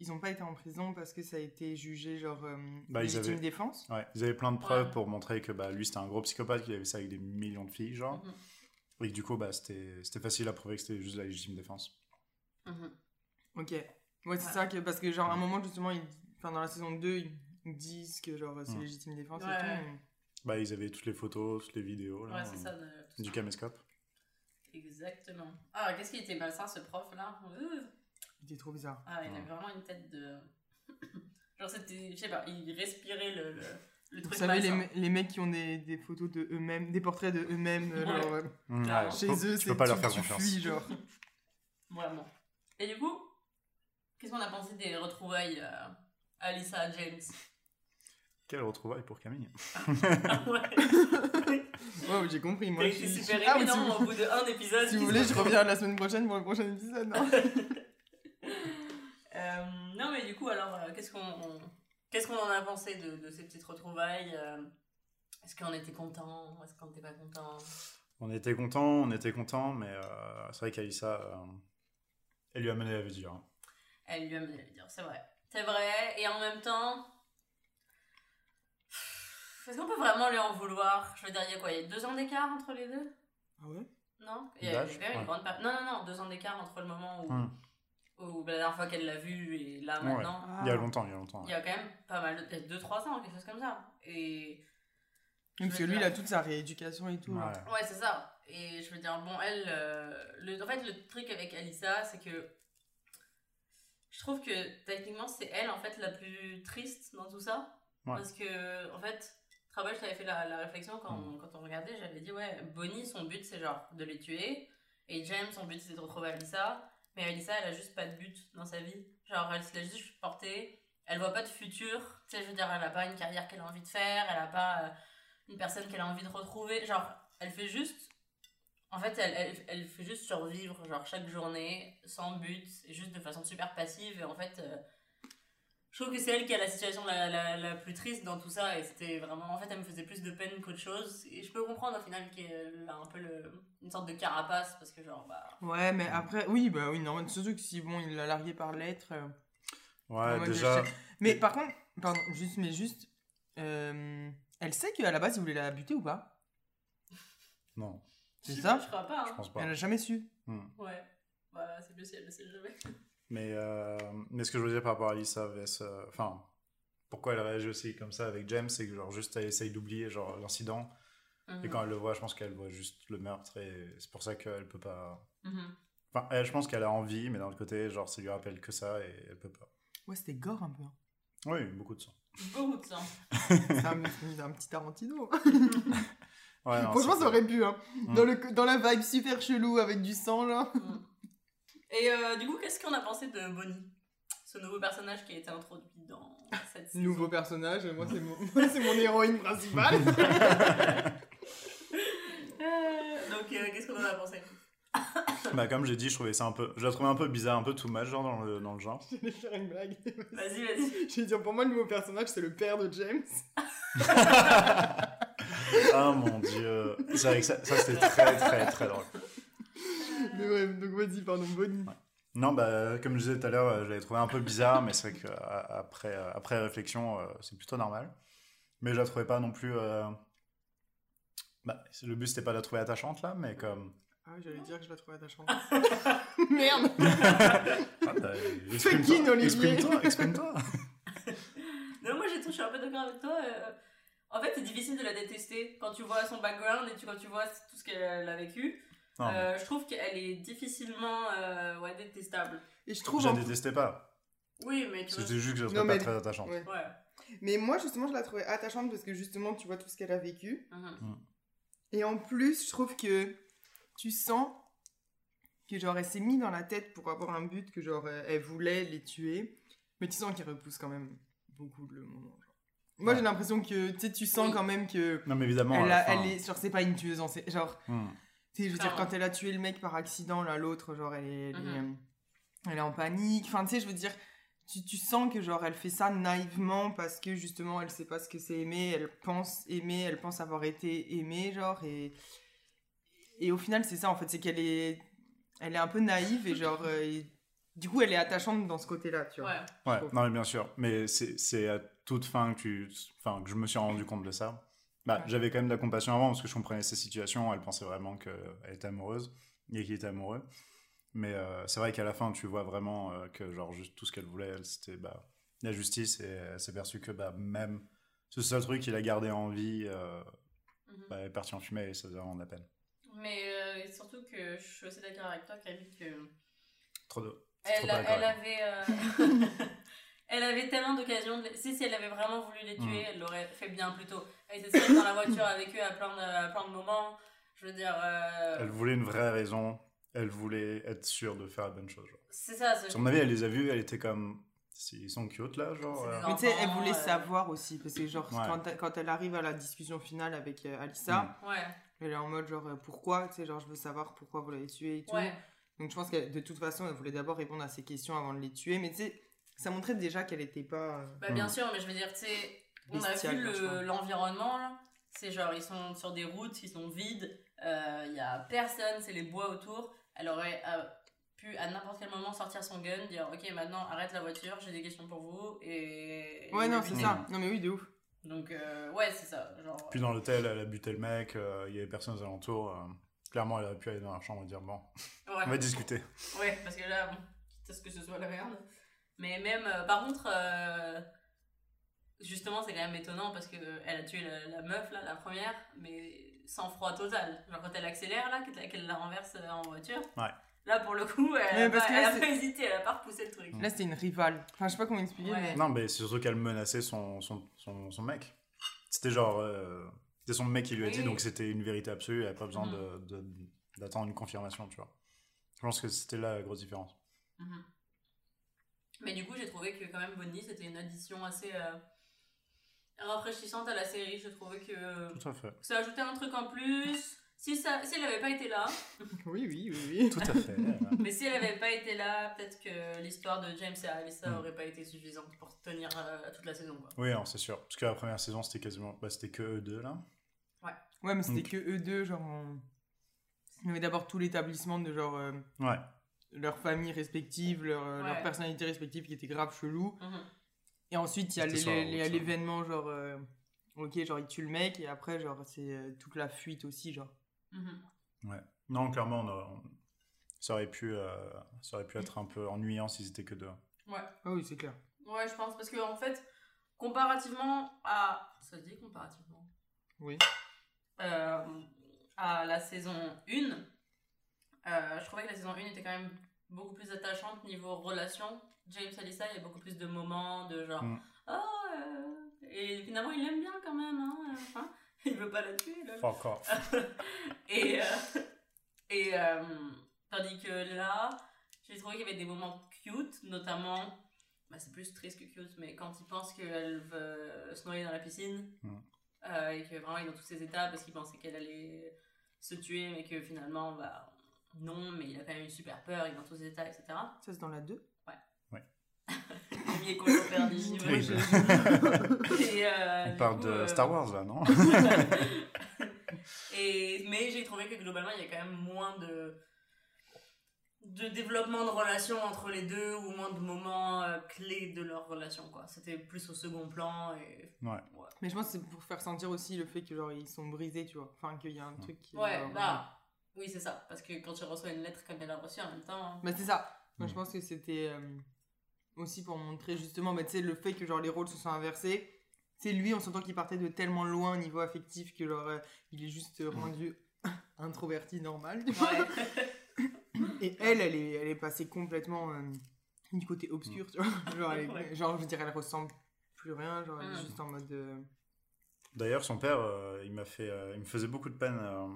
C: Ils ont pas été en prison parce que ça a été jugé, genre. euh,
B: Bah, ils
C: légitime
B: avaient-
C: défense?
B: Ouais, ils avaient plein de preuves
A: Ouais.
B: pour montrer que bah, lui c'était un gros psychopathe, qu'il avait ça avec des millions de filles, genre.
A: Mhm.
B: Et que du coup, bah, c'était c'était facile à prouver que c'était juste la légitime défense.
A: Mhm.
C: Ok. Ouais, c'est
A: Ouais.
C: ça, que, parce que, genre, à un moment, justement, ils, enfin, dans la saison 2, ils disent que, genre, c'est
B: Mm.
C: légitime défense et
A: Ouais.
C: tout. mais-
B: Bah, ils avaient toutes les photos, toutes les vidéos, là,
A: Ouais, c'est ça.
B: euh,
A: de- tout
B: du
A: ça.
B: caméscope.
A: Exactement. Ah, qu'est-ce qui était malsain ce prof là? Euh.
C: Il était trop bizarre.
A: Ah, il avait vraiment une tête de. genre, c'était. Je sais pas, il respirait le, le, le
C: Vous
A: truc
C: savez, les, me- les mecs qui ont des, des photos de eux-mêmes, des portraits de eux-mêmes, euh,
A: Ouais.
C: genre, euh,
B: Mmh, ouais,
C: chez eux,
B: tu
C: c'est
B: peux pas leur
C: tu-
B: faire
C: tu
B: confiance.
C: fuis, genre.
A: Vraiment. Et du coup, qu'est-ce qu'on a pensé des retrouvailles euh, Alyssa James?
B: Quelle retrouvaille pour Camille.
A: ouais.
C: Ouais, j'ai compris. Moi, je
A: super
C: Ah, mais si
A: non,
C: vous-
A: au bout de un épisode.
C: Si vous voulez, je reviens la semaine prochaine pour le prochain épisode. Non
A: Euh, non, mais du coup, alors, euh, qu'est-ce qu'on on- qu'est-ce qu'on en a pensé de, de ces petites retrouvailles euh, Est-ce qu'on était content Est-ce qu'on n'était pas content
B: On était content, on était content, mais euh, c'est vrai qu'Alissa, euh, elle lui a mené la vie dure. hein.
A: Elle lui a mené la dire, c'est vrai. C'est vrai, et en même temps. Est-ce qu'on peut vraiment lui en vouloir? Je veux dire, il y a quoi Il y a deux ans d'écart entre les deux?
C: Ah ouais?
A: Non? Il y a, quand même une
B: Ouais.
A: grande Non, non, non, deux ans d'écart entre le moment où,
B: Hmm.
A: où la dernière fois qu'elle l'a vu et là
B: Ouais.
A: maintenant.
C: Ah.
B: Il y a longtemps, il y a longtemps.
A: Il y a quand même pas mal de. Peut-être 2-3 ans, quelque chose comme ça. Et.
C: Parce que lui, il a toute sa rééducation et tout.
B: Ouais.
C: là.
A: Ouais, c'est ça. Et je veux dire, bon, elle. euh, le, en fait, le truc avec Alissa, c'est que. Je trouve que techniquement, c'est elle, en fait, la plus triste dans tout ça.
B: Ouais.
A: Parce que, en fait, Trouble, je t'avais fait la, la réflexion quand,
B: Mm.
A: on, quand on regardait. J'avais dit, ouais, Bonnie, son but, c'est genre de les tuer. Et James, son but, c'est de retrouver Alissa. Mais Alissa, elle a juste pas de but dans sa vie. Genre, elle se laisse juste porter. Elle voit pas de futur. Tu sais, je veux dire, elle a pas une carrière qu'elle a envie de faire. Elle a pas euh, une personne qu'elle a envie de retrouver. Genre, elle fait juste. En fait, elle, elle, elle fait juste survivre, genre, chaque journée, sans but, et juste de façon super passive. Et en fait, euh, je trouve que c'est elle qui a la situation la, la, la plus triste dans tout ça. Et c'était vraiment. En fait, elle me faisait plus de peine qu'autre chose. Et je peux comprendre au final qu'elle a un peu le, une sorte de carapace, parce que, genre, bah.
C: Ouais, mais après, oui, bah oui, non, surtout que si bon, il l'a largué par lettre. euh,
B: Ouais, déjà.
C: je- Mais par contre, pardon, juste, mais juste, euh, elle sait qu'à la base, il voulait la buter ou pas
B: Non,
C: C'est
A: je-
C: ça
A: Je crois pas,
B: je
A: hein.
B: pense pas.
C: Elle a jamais su.
B: Hmm.
A: Ouais. Bah, c'est mieux si elle le sait jamais.
B: Mais, euh, mais ce que je veux dire par rapport à Alissa, vs, euh, enfin, pourquoi elle réagit aussi comme ça avec James, c'est que genre juste elle essaye d'oublier genre l'incident
A: Mhm.
B: et quand elle le voit, je pense qu'elle voit juste le meurtre et c'est pour ça qu'elle peut pas.
A: Mhm.
B: Enfin, elle, je pense qu'elle a envie, mais d'un autre côté, genre ça lui rappelle que ça et elle peut pas.
C: Ouais, c'était gore un peu. hein.
B: Oui, beaucoup de sang.
A: Beaucoup de sang.
C: C'est un, c'est un petit Tarantino.
B: Ouais, non,
C: Franchement, ça aurait pu. Hein.
B: Mm.
C: Dans, le, dans la vibe super chelou avec du sang, là.
A: Mm. Et euh, du coup, qu'est-ce qu'on a pensé de Bonnie? Ce nouveau personnage qui a été introduit dans cette saison.
C: Nouveau personnage, moi, c'est mon, mon héroïne principale.
A: Euh, donc, euh, qu'est-ce qu'on en a pensé?
B: Bah, comme j'ai dit, je trouvais ça un peu. Je la trouvais un peu bizarre, un peu too much, genre dans le, dans le genre.
C: J'allais faire une blague.
A: Vas-y, vas-y.
C: Je vais dire, pour moi, le nouveau personnage, c'est le père de James.
B: Ah mon dieu. C'est vrai que ça, ça c'était très, très, très drôle.
C: Mais ouais, donc vas-y, pardon, Bonnie.
B: Non, bah, comme je disais tout à l'heure, euh, je l'avais trouvé un peu bizarre, mais c'est vrai qu'après après réflexion, euh, c'est plutôt normal. Mais je la trouvais pas non plus. euh, Bah, le but c'était pas de la trouver attachante là, mais comme.
C: Ah, j'allais dire que je la trouvais attachante. Merde
B: Ah, bah,
C: Fucking Olivier.
B: Exprime-toi, exprime-toi.
A: Non, moi, j'ai tout, je suis un peu d'accord avec toi. euh, En fait, c'est difficile de la détester quand tu vois son background et tu, quand tu vois tout ce qu'elle a vécu.
B: Non,
A: Euh, je trouve qu'elle est difficilement euh, ouais, détestable.
C: Et je trouve.
B: je la
C: en-
B: détestais pas.
A: Oui, mais tu vois.
B: C'était juste que je la
C: Non,
B: trouvais
C: mais-
B: pas très attachante.
C: Ouais.
A: Ouais.
C: Mais moi, justement, je la trouvais attachante parce que justement, tu vois tout ce qu'elle a vécu.
A: Mhm.
C: Et en plus, je trouve que tu sens que genre elle s'est mis dans la tête pour avoir un but que genre euh, elle voulait les tuer, mais tu sens qu'elle repousse quand même beaucoup le moment. genre. Moi,
B: Ouais.
C: j'ai l'impression que tu sais, tu sens
A: Oui.
C: quand même que
B: Non, mais évidemment.
C: elle,
B: la
C: a- elle est genre c'est pas une tueuse sé- genre
B: Hmm.
C: tu sais, je veux dire quand elle a tué le mec par accident là l'autre genre elle est, elle, est,
A: Mhm.
C: euh, elle est en panique. Enfin tu sais, je veux dire tu, tu sens que genre elle fait ça naïvement parce que justement elle sait pas ce que c'est aimer, elle pense aimer, elle pense avoir été aimée genre et et au final c'est ça en fait, c'est qu'elle est elle est un peu naïve et genre euh, et du coup elle est attachante dans ce côté-là, tu vois.
A: Ouais.
B: non, mais bien sûr. Mais c'est c'est à toute fin que, tu... enfin, que je me suis rendu compte de ça. Bah,
C: Ouais.
B: J'avais quand même de la compassion avant parce que je comprenais ses situations. Elle pensait vraiment qu'elle était amoureuse et qu'il était amoureux. Mais euh, c'est vrai qu'à la fin, tu vois vraiment euh, que genre, juste tout ce qu'elle voulait, elle, c'était bah, la justice. Et elle s'est perçue que bah, même ce seul truc qu'il a gardé en vie euh,
A: Mhm.
B: bah, est parti en fumée et ça faisait vraiment de la peine.
A: Mais euh, surtout que je suis aussi d'accord avec toi, Camille, que
B: Trop de...
A: elle, avait, euh, elle avait tellement d'occasions. De... Si, si elle avait vraiment voulu les tuer,
B: Mm.
A: elle l'aurait fait bien plus tôt. Elle était seule dans la voiture avec eux à plein de, à plein de moments. Je veux dire, euh,
B: Elle voulait une vraie raison. Elle voulait être sûre de faire la bonne chose. genre.
A: c'est ça. c'est-
B: Sur mon avis, elle les a vus, elle était comme. Ils sont cute là, genre. Euh,
C: Mais tu sais, elle voulait
A: euh,
C: savoir aussi, parce que genre,
B: Ouais.
C: quand, elle- quand elle arrive à la discussion finale avec euh, Alissa,
A: Ouais,
C: elle est en mode genre, euh, pourquoi, tu sais, genre, je veux savoir pourquoi vous l'avez tué et tout.
A: ouais.
C: Donc je pense que de toute façon, elle voulait d'abord répondre à ces questions avant de les tuer, mais tu sais, ça montrait déjà qu'elle était pas... euh,
A: Bah, bien
B: Mm.
A: sûr, mais je veux dire, tu sais, on a vu le- l'environnement, là. C'est genre, ils sont sur des routes, ils sont vides, il y a personne, c'est les bois autour. Elle aurait euh, pu à n'importe quel moment sortir son gun, dire Ok, maintenant arrête la voiture, j'ai des questions pour vous. Et.
C: Ouais,
A: et
C: non, c'est ça. Non, mais oui, de ouf.
A: Donc, euh, ouais, c'est ça. Genre,
B: Puis dans l'hôtel, elle a buté le mec, euh, il y avait personne aux alentours. euh, clairement, elle aurait pu aller dans la chambre et dire Bon,
A: ouais.
B: on va discuter.
A: Ouais, parce que là, bon, quitte à ce que ce soit la merde. Mais même, euh, par contre, euh, justement, c'est quand même étonnant parce qu'elle a tué la, la meuf, là, la première, mais sans froid total. Genre quand elle accélère, là, qu'elle la renverse euh, en voiture.
B: Ouais.
A: Là, pour le coup, elle,
C: Ouais,
A: a,
C: parce
A: pas, hésité, elle a pas repoussé le truc.
C: Là, c'était une rivale. Enfin, je sais pas comment expliquer,
A: Ouais.
C: mais...
B: Non, mais c'est surtout qu'elle menaçait son, son, son, son mec. C'était genre. euh, c'était son mec qui lui a dit,
A: Oui.
B: donc c'était une vérité absolue, elle n'avait pas besoin
A: Mhm.
B: de- de- d'attendre une confirmation, tu vois. Je pense que c'était là la grosse différence.
A: Mhm. Mais du coup, j'ai trouvé que quand même Bonnie, c'était une addition assez euh, rafraîchissante à la série. Je trouvais que
B: Tout à fait.
A: ça ajoutait un truc en plus. Si, ça, si elle avait pas été là,
C: Oui, oui, oui, oui.
B: Tout à fait.
A: Mais si elle avait pas été là, peut-être que l'histoire de James et Alyssa
B: Mm.
A: aurait pas été suffisante pour tenir euh, toute la saison. Quoi.
B: oui, non, c'est sûr. Parce que la première saison, c'était quasiment. Bah, c'était que eux deux, là.
C: Ouais, mais c'était
B: Donc-
C: que eux deux, genre... on- Il y avait d'abord tout l'établissement de genre... euh,
B: Ouais.
C: leurs familles respectives, leur, euh,
A: Ouais.
C: leurs personnalités respectives qui étaient grave chelous.
A: Mhm.
C: Et ensuite, il y a l'événement, genre... euh, ok, genre, il tue le mec, et après, genre, c'est toute la fuite aussi, genre.
A: Mhm.
B: Non, clairement, on a- on- ça, aurait pu, euh, ça aurait pu être un peu ennuyant s'ils étaient que deux.
A: Ouais.
C: Ah oui, c'est clair.
A: ouais, je pense. Parce que en fait, comparativement à. Ça se dit comparativement?
C: Oui.
A: Euh, À la saison 1, euh, je trouvais que la saison 1 était quand même beaucoup plus attachante niveau relation. James Alyssa, il y a beaucoup plus de moments de genre.
B: Mm.
A: Oh, euh, Et finalement, il l'aime bien quand même. Hein, enfin, il veut pas la tuer. Là.
B: Fuck off.
A: et euh, et euh, tandis que là, j'ai trouvé qu'il y avait des moments cute, notamment, bah, c'est plus triste que cute, mais quand il pense qu'elle veut se noyer dans la piscine,
B: Mm.
A: euh, et que vraiment il est dans tous ses états parce qu'il pensait qu'elle allait se tuer, mais que finalement, bah non, mais il a quand même eu super peur, il est dans tous ses états, etc.
C: Ça, c'est dans la 2
A: Premier perdu. Et, euh,
B: On parle
A: coup,
B: de
A: euh,
B: Star Wars, là, non
A: Et, mais j'ai trouvé que globalement, il y a quand même moins de, de développement de relations entre les deux ou moins de moments euh, clés de leur relation. quoi. C'était plus au second plan. Et...
B: Ouais.
C: Mais je pense que c'est pour faire sentir aussi le fait que, genre, ils sont brisés, tu vois. Enfin, qu'il y a un truc qui...
A: Ouais, bah, oui, c'est ça. Parce que quand tu reçois une lettre comme elle a reçue en même temps. hein.
C: Bah, c'est ça. Moi,
B: Mm.
C: je pense que c'était euh, aussi pour montrer justement, bah, tu sais, le fait que genre les rôles se sont inversés. C'est lui, on s'entend qu'il partait de tellement loin au niveau affectif que genre euh, il est juste euh, rendu introverti normal. tu vois.
A: Ouais.
C: Et elle, elle est, elle est passée complètement euh, du côté obscur, tu vois. Genre, elle
A: Ouais.
C: genre, je veux dire, elle ressemble plus rien. Genre, elle est
A: Mm.
C: juste en mode. euh,
B: D'ailleurs, son père, euh, il m'a fait, euh, il me faisait beaucoup de peine euh,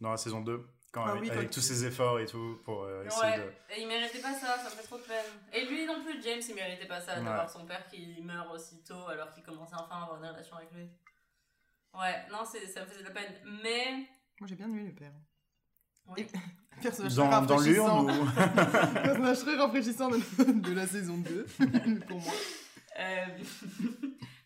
B: dans la saison 2, quand,
C: Ah
B: avec,
C: oui,
B: tous ses efforts et tout, pour euh, essayer
A: Ouais,
B: de...
A: et il méritait pas ça, ça me fait trop de peine. Et lui non plus, James, il méritait pas ça,
B: Ouais.
A: d'avoir son père qui meurt aussitôt alors qu'il commençait enfin à avoir une relation avec lui. Ouais, non, c'est- ça me faisait de la peine. Mais.
C: Moi, j'ai bien aimé le père.
A: Ouais.
C: Et- Personnage très
B: Dans,
C: rafraîchissant.
B: l'urne ou...
C: Personnage très rafraîchissant de, de la saison 2, pour moi.
A: Euh,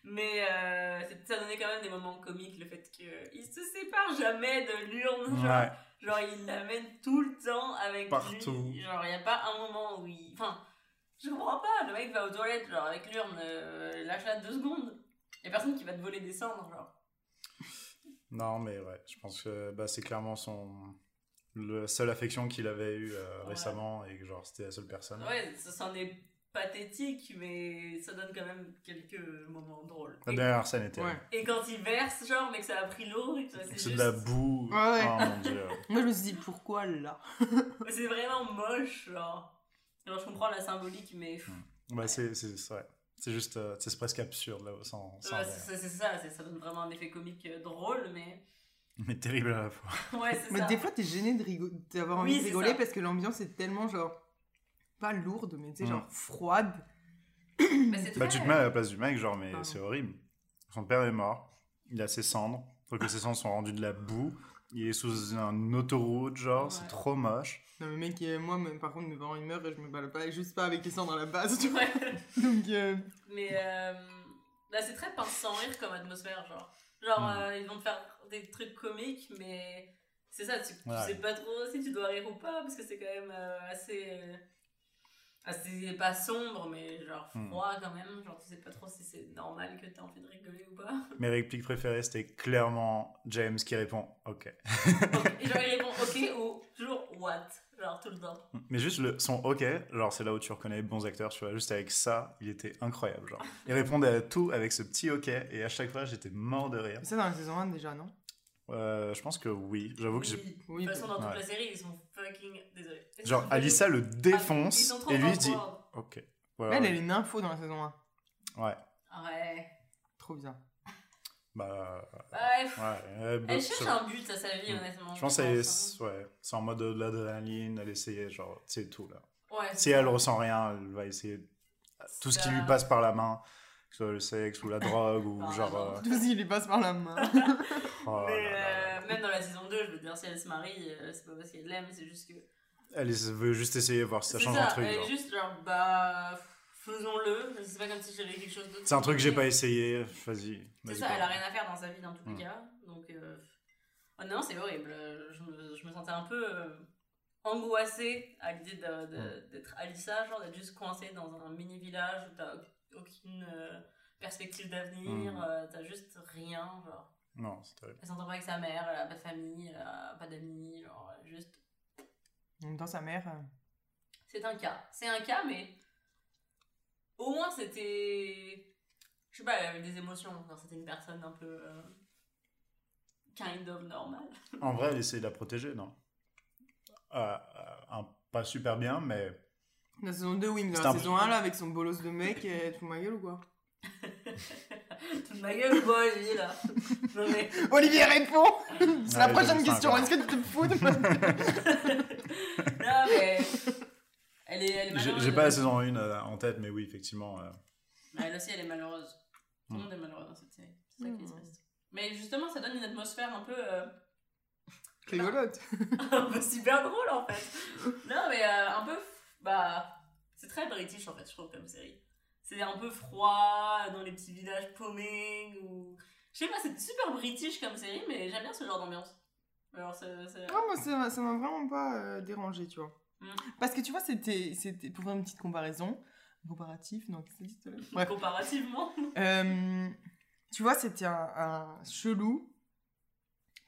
A: mais euh, ça donnait quand même des moments comiques, le fait qu'il se sépare jamais de l'urne. Genre,
B: Ouais.
A: Genre, il l'amène tout le temps avec
B: Partout.
A: lui. Genre, il n'y a pas un moment où il. Enfin, je comprends pas. Le mec va aux toilettes, genre, avec l'urne, euh, lâche-la deux secondes. Il a personne qui va te voler des cendres, genre.
B: Non, mais ouais, je pense que bah, c'est clairement son... Le seule affection qu'il avait eue euh,
A: Ouais.
B: récemment et que genre c'était la seule personne.
A: Ouais, ça c'en est pathétique, mais ça donne quand même quelques moments drôles.
B: La
A: Et,
B: dernière scène était...
C: Ouais.
A: et quand il verse, genre, mais que ça a pris l'eau, et que ça, c'est juste...
B: de la boue.
C: Ouais, ouais.
B: Oh mon dieu.
C: Moi, je me suis dit, pourquoi là?
A: C'est vraiment moche, genre. Alors, je comprends la symbolique, mais.
B: Bah, c'est vrai. C'est juste... euh, c'est presque absurde, là, sans... sans
A: Ouais, c'est ça, ça donne vraiment un effet comique euh, drôle, mais.
B: Mais terrible à la fois.
A: Ouais, c'est
C: Mais
A: ça.
C: des fois, t'es gêné d'avoir
A: Oui,
C: envie de rigoler
A: ça.
C: parce que l'ambiance est tellement, genre, pas lourde, mais tu sais,
B: Mm.
C: genre froide,
B: Bah,
A: très-
B: tu te mets à la place du mec, genre, mais c'est horrible. Son père est mort, il a ses cendres, que ses cendres sont rendues de la boue, il est sous une autoroute, genre, c'est trop moche.
C: Non, mais mec, euh, moi, même, par contre, mes parents ils meurent et je me balade pas, juste pas avec les cendres à la base, tu vois. Donc, euh,
A: Mais euh, là, c'est très pince sans rire comme atmosphère, genre. Genre,
B: Mm.
A: euh, ils vont te faire des trucs comiques, mais c'est ça, tu, sais pas trop si tu dois rire ou pas, parce que c'est quand même euh, assez. Assez pas sombre, mais genre
B: Mm.
A: froid quand même. Genre, tu sais pas trop si c'est normal que t'aies envie de rigoler ou pas.
B: Mes répliques préférées, c'était clairement James qui répond OK.
A: Et genre, il répond ok ou toujours what, genre tout le temps.
B: Mais juste le, son OK, genre, c'est là où tu reconnais les bons acteurs, tu vois, juste avec ça, il était incroyable, genre. Il répondait à tout avec ce petit OK, et à chaque fois, j'étais mort de rire.
C: c'est ça dans la saison 1 déjà, non?
B: Euh, je pense que oui, j'avoue que j'ai.
A: Oui.
C: Oui,
A: de toute façon, dans toute
B: ouais.
A: la série, ils sont fucking.
B: Genre, Alissa le
A: Ils
B: défonce, et lui, dit. OK. Voilà,
C: Elle,
B: ouais.
C: elle est nympho dans la saison 1.
B: Ouais.
A: Ouais.
C: Trop bizarre.
B: Bah. Ouais.
A: Elle
B: je-
A: cherche un but à sa vie,
B: Mm.
A: honnêtement.
B: Je pense
A: hein.
B: que c'est ouais, c'est en mode de l'adrénaline, elle essayait, genre, c'est tout là.
A: Ouais,
B: Si elle ressent rien, elle va essayer tout ce qui lui passe par la main, que ce soit le sexe ou la drogue ou genre. euh,
C: Tout il lui passe par la main.
B: oh
A: Mais
B: là là là.
A: Même dans la saison 2, je veux dire, si elle se marie, euh, c'est pas parce qu'elle l'aime, c'est juste que.
B: Elle veut juste essayer, voir si ça change
A: ça,
B: un truc.
A: elle
B: genre.
A: est juste genre, bah. Faisons-le. C'est pas comme si j'avais quelque chose d'autre.
B: C'est un truc que j'ai pas
A: essayé.
B: vas-y.
A: C'est ça, elle a rien à faire dans sa vie dans tous les
B: Mm.
A: cas. Donc. Euh... Oh non, c'est horrible. Euh, Je me, je me sentais un peu. euh, angoissée à l'idée de- d'être Alissa, genre d'être juste coincée dans un mini village où t'as aucune euh, perspective d'avenir,
B: Mm.
A: euh, t'as juste rien, genre.
B: Non, c'est terrible.
A: Elle s'entend pas avec sa mère, elle a pas de famille, elle a pas d'amis, genre juste.
C: En même temps, sa mère. euh,
A: C'est un cas. C'est un cas, mais au moins c'était. Je sais pas, elle avait des émotions. Genre, C'était une personne un peu. euh, kind of normale.
B: En vrai, elle essaie de la protéger, non? Euh, euh, un- Pas super bien, mais.
C: La saison 2, oui, mais dans
B: C'est
C: la
B: un-
C: saison 1, là, avec son bolos de mec, elle te fout ma gueule ou quoi?
A: ma gueule, quoi, lui, là. Non, mais.
C: Olivier répond C'est la prochaine question. Est-ce que tu te fous de ma
A: Non, mais. Elle est, elle est
B: J'ai
A: malheureuse.
B: j'ai pas la saison 1 en tête, mais oui, effectivement. euh,
A: elle aussi, elle est malheureuse. Tout le
B: Mm.
A: monde est malheureux dans cette série. C'est ça qui est
C: Mm.
A: triste. Mais justement, ça donne une atmosphère un peu. euh,
C: Rigolote.
A: un peu super drôle en fait. Non, mais euh, un peu. Bah. C'est très british en fait, je trouve, comme série. C'est un peu froid, dans les petits villages paumés, ou. Je sais pas, c'est super british comme série, mais j'aime bien ce genre d'ambiance. Alors, c'est. c'est-
C: Ah, moi, ça m'a- ça m'a vraiment pas euh, dérangé, tu vois.
A: Mm.
C: Parce que tu vois, c'était, c'était pour faire une petite comparaison, comparatif, non, qu'est-ce que ça.
A: Comparativement.
C: Euh, tu vois, c'était un, un chelou,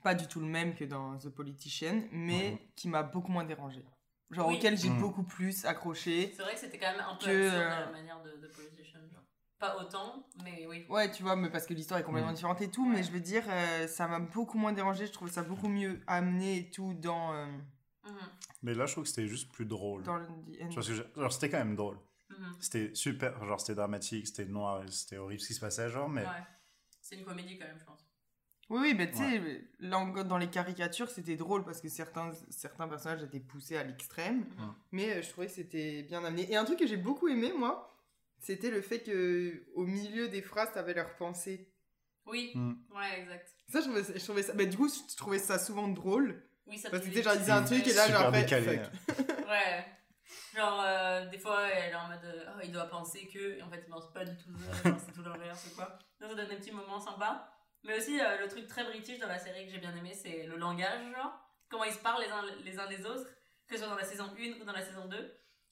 C: pas du tout le même que dans The Politician, mais qui m'a beaucoup moins dérangé. Genre
A: Oui.
C: auquel j'ai
B: Mhm.
C: beaucoup plus accroché.
A: C'est vrai que c'était quand même un peu
C: Que,
A: absurde
C: euh,
A: la manière de, de Politician. genre. Pas autant, mais oui.
C: Ouais, tu vois, mais parce que l'histoire est complètement
B: Mhm.
C: différente et tout,
A: Ouais.
C: mais je veux dire, euh, ça m'a beaucoup moins dérangé. Je trouvais ça beaucoup mieux amené et tout dans, euh,
A: Mhm,
B: Mais là, je trouve que c'était juste plus drôle.
C: dans le
B: Genre, c'était quand même drôle.
A: mhm.
B: C'était super, genre, c'était dramatique, c'était noir, c'était horrible ce qui se passait, genre, mais.
A: Ouais. C'est une comédie quand même, je pense.
C: Oui, oui, mais tu sais, là, encore, dans les caricatures, c'était drôle parce que certains, certains personnages étaient poussés à l'extrême. Mais euh, je trouvais que c'était bien amené. Et un truc que j'ai beaucoup aimé, moi, c'était le fait que au milieu des phrases, t'avais leurs pensées.
A: Oui,
B: Hmm.
A: ouais, exact.
C: Ça, je trouvais, ça- je trouvais ça. Mais du coup, je trouvais ça souvent drôle.
A: Oui, ça
C: Parce que ils disaient un truc et là, genre, après,
B: décalé.
C: fuck.
A: Ouais. Genre, euh, des fois, elle est en mode euh, oh, il doit penser que. Et en fait, il pense pas du tout c'est tout l'inverse ou quoi. Donc, ça donne des petits moments sympas. Mais aussi, euh, le truc très british dans la série que j'ai bien aimé, c'est le langage, genre. Comment ils se parlent les uns les, uns les autres. Que ce soit dans la saison 1 ou dans la saison 2.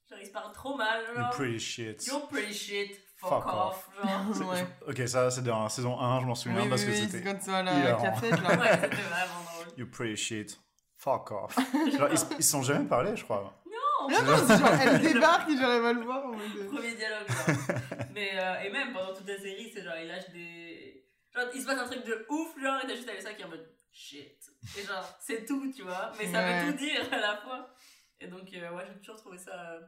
A: Genre, ils se parlent trop mal,
B: You
A: genre.
B: pretty shit.
A: You're pretty shit, fuck,
B: Fuck
A: off. Genre.
B: C'est-
C: Ouais.
B: Ok, ça, c'est dans la saison 1, je m'en souviens,
C: Oui,
B: parce
C: oui,
B: que
C: oui,
B: c'était.
C: c'est quand tu vas à la cafette, là.
A: Ouais, c'était vraiment drôle.
B: You pretty shit. Fuck off. Genre, ils, se- ils se sont jamais parlé, je crois.
C: Non, non, c'est genre, elle débarque et j'arrive à le voir
A: Premier dialogue, genre. Mais, euh, et même pendant toute la série, c'est genre, il lâche des. Genre, il se passe un truc de ouf, genre, et t'as juste Alessa qui est en mode shit. Et genre, c'est tout, tu vois. Mais ça
C: Ouais.
A: veut tout dire à la fois. Et donc, euh, ouais, j'ai toujours trouvé ça. euh,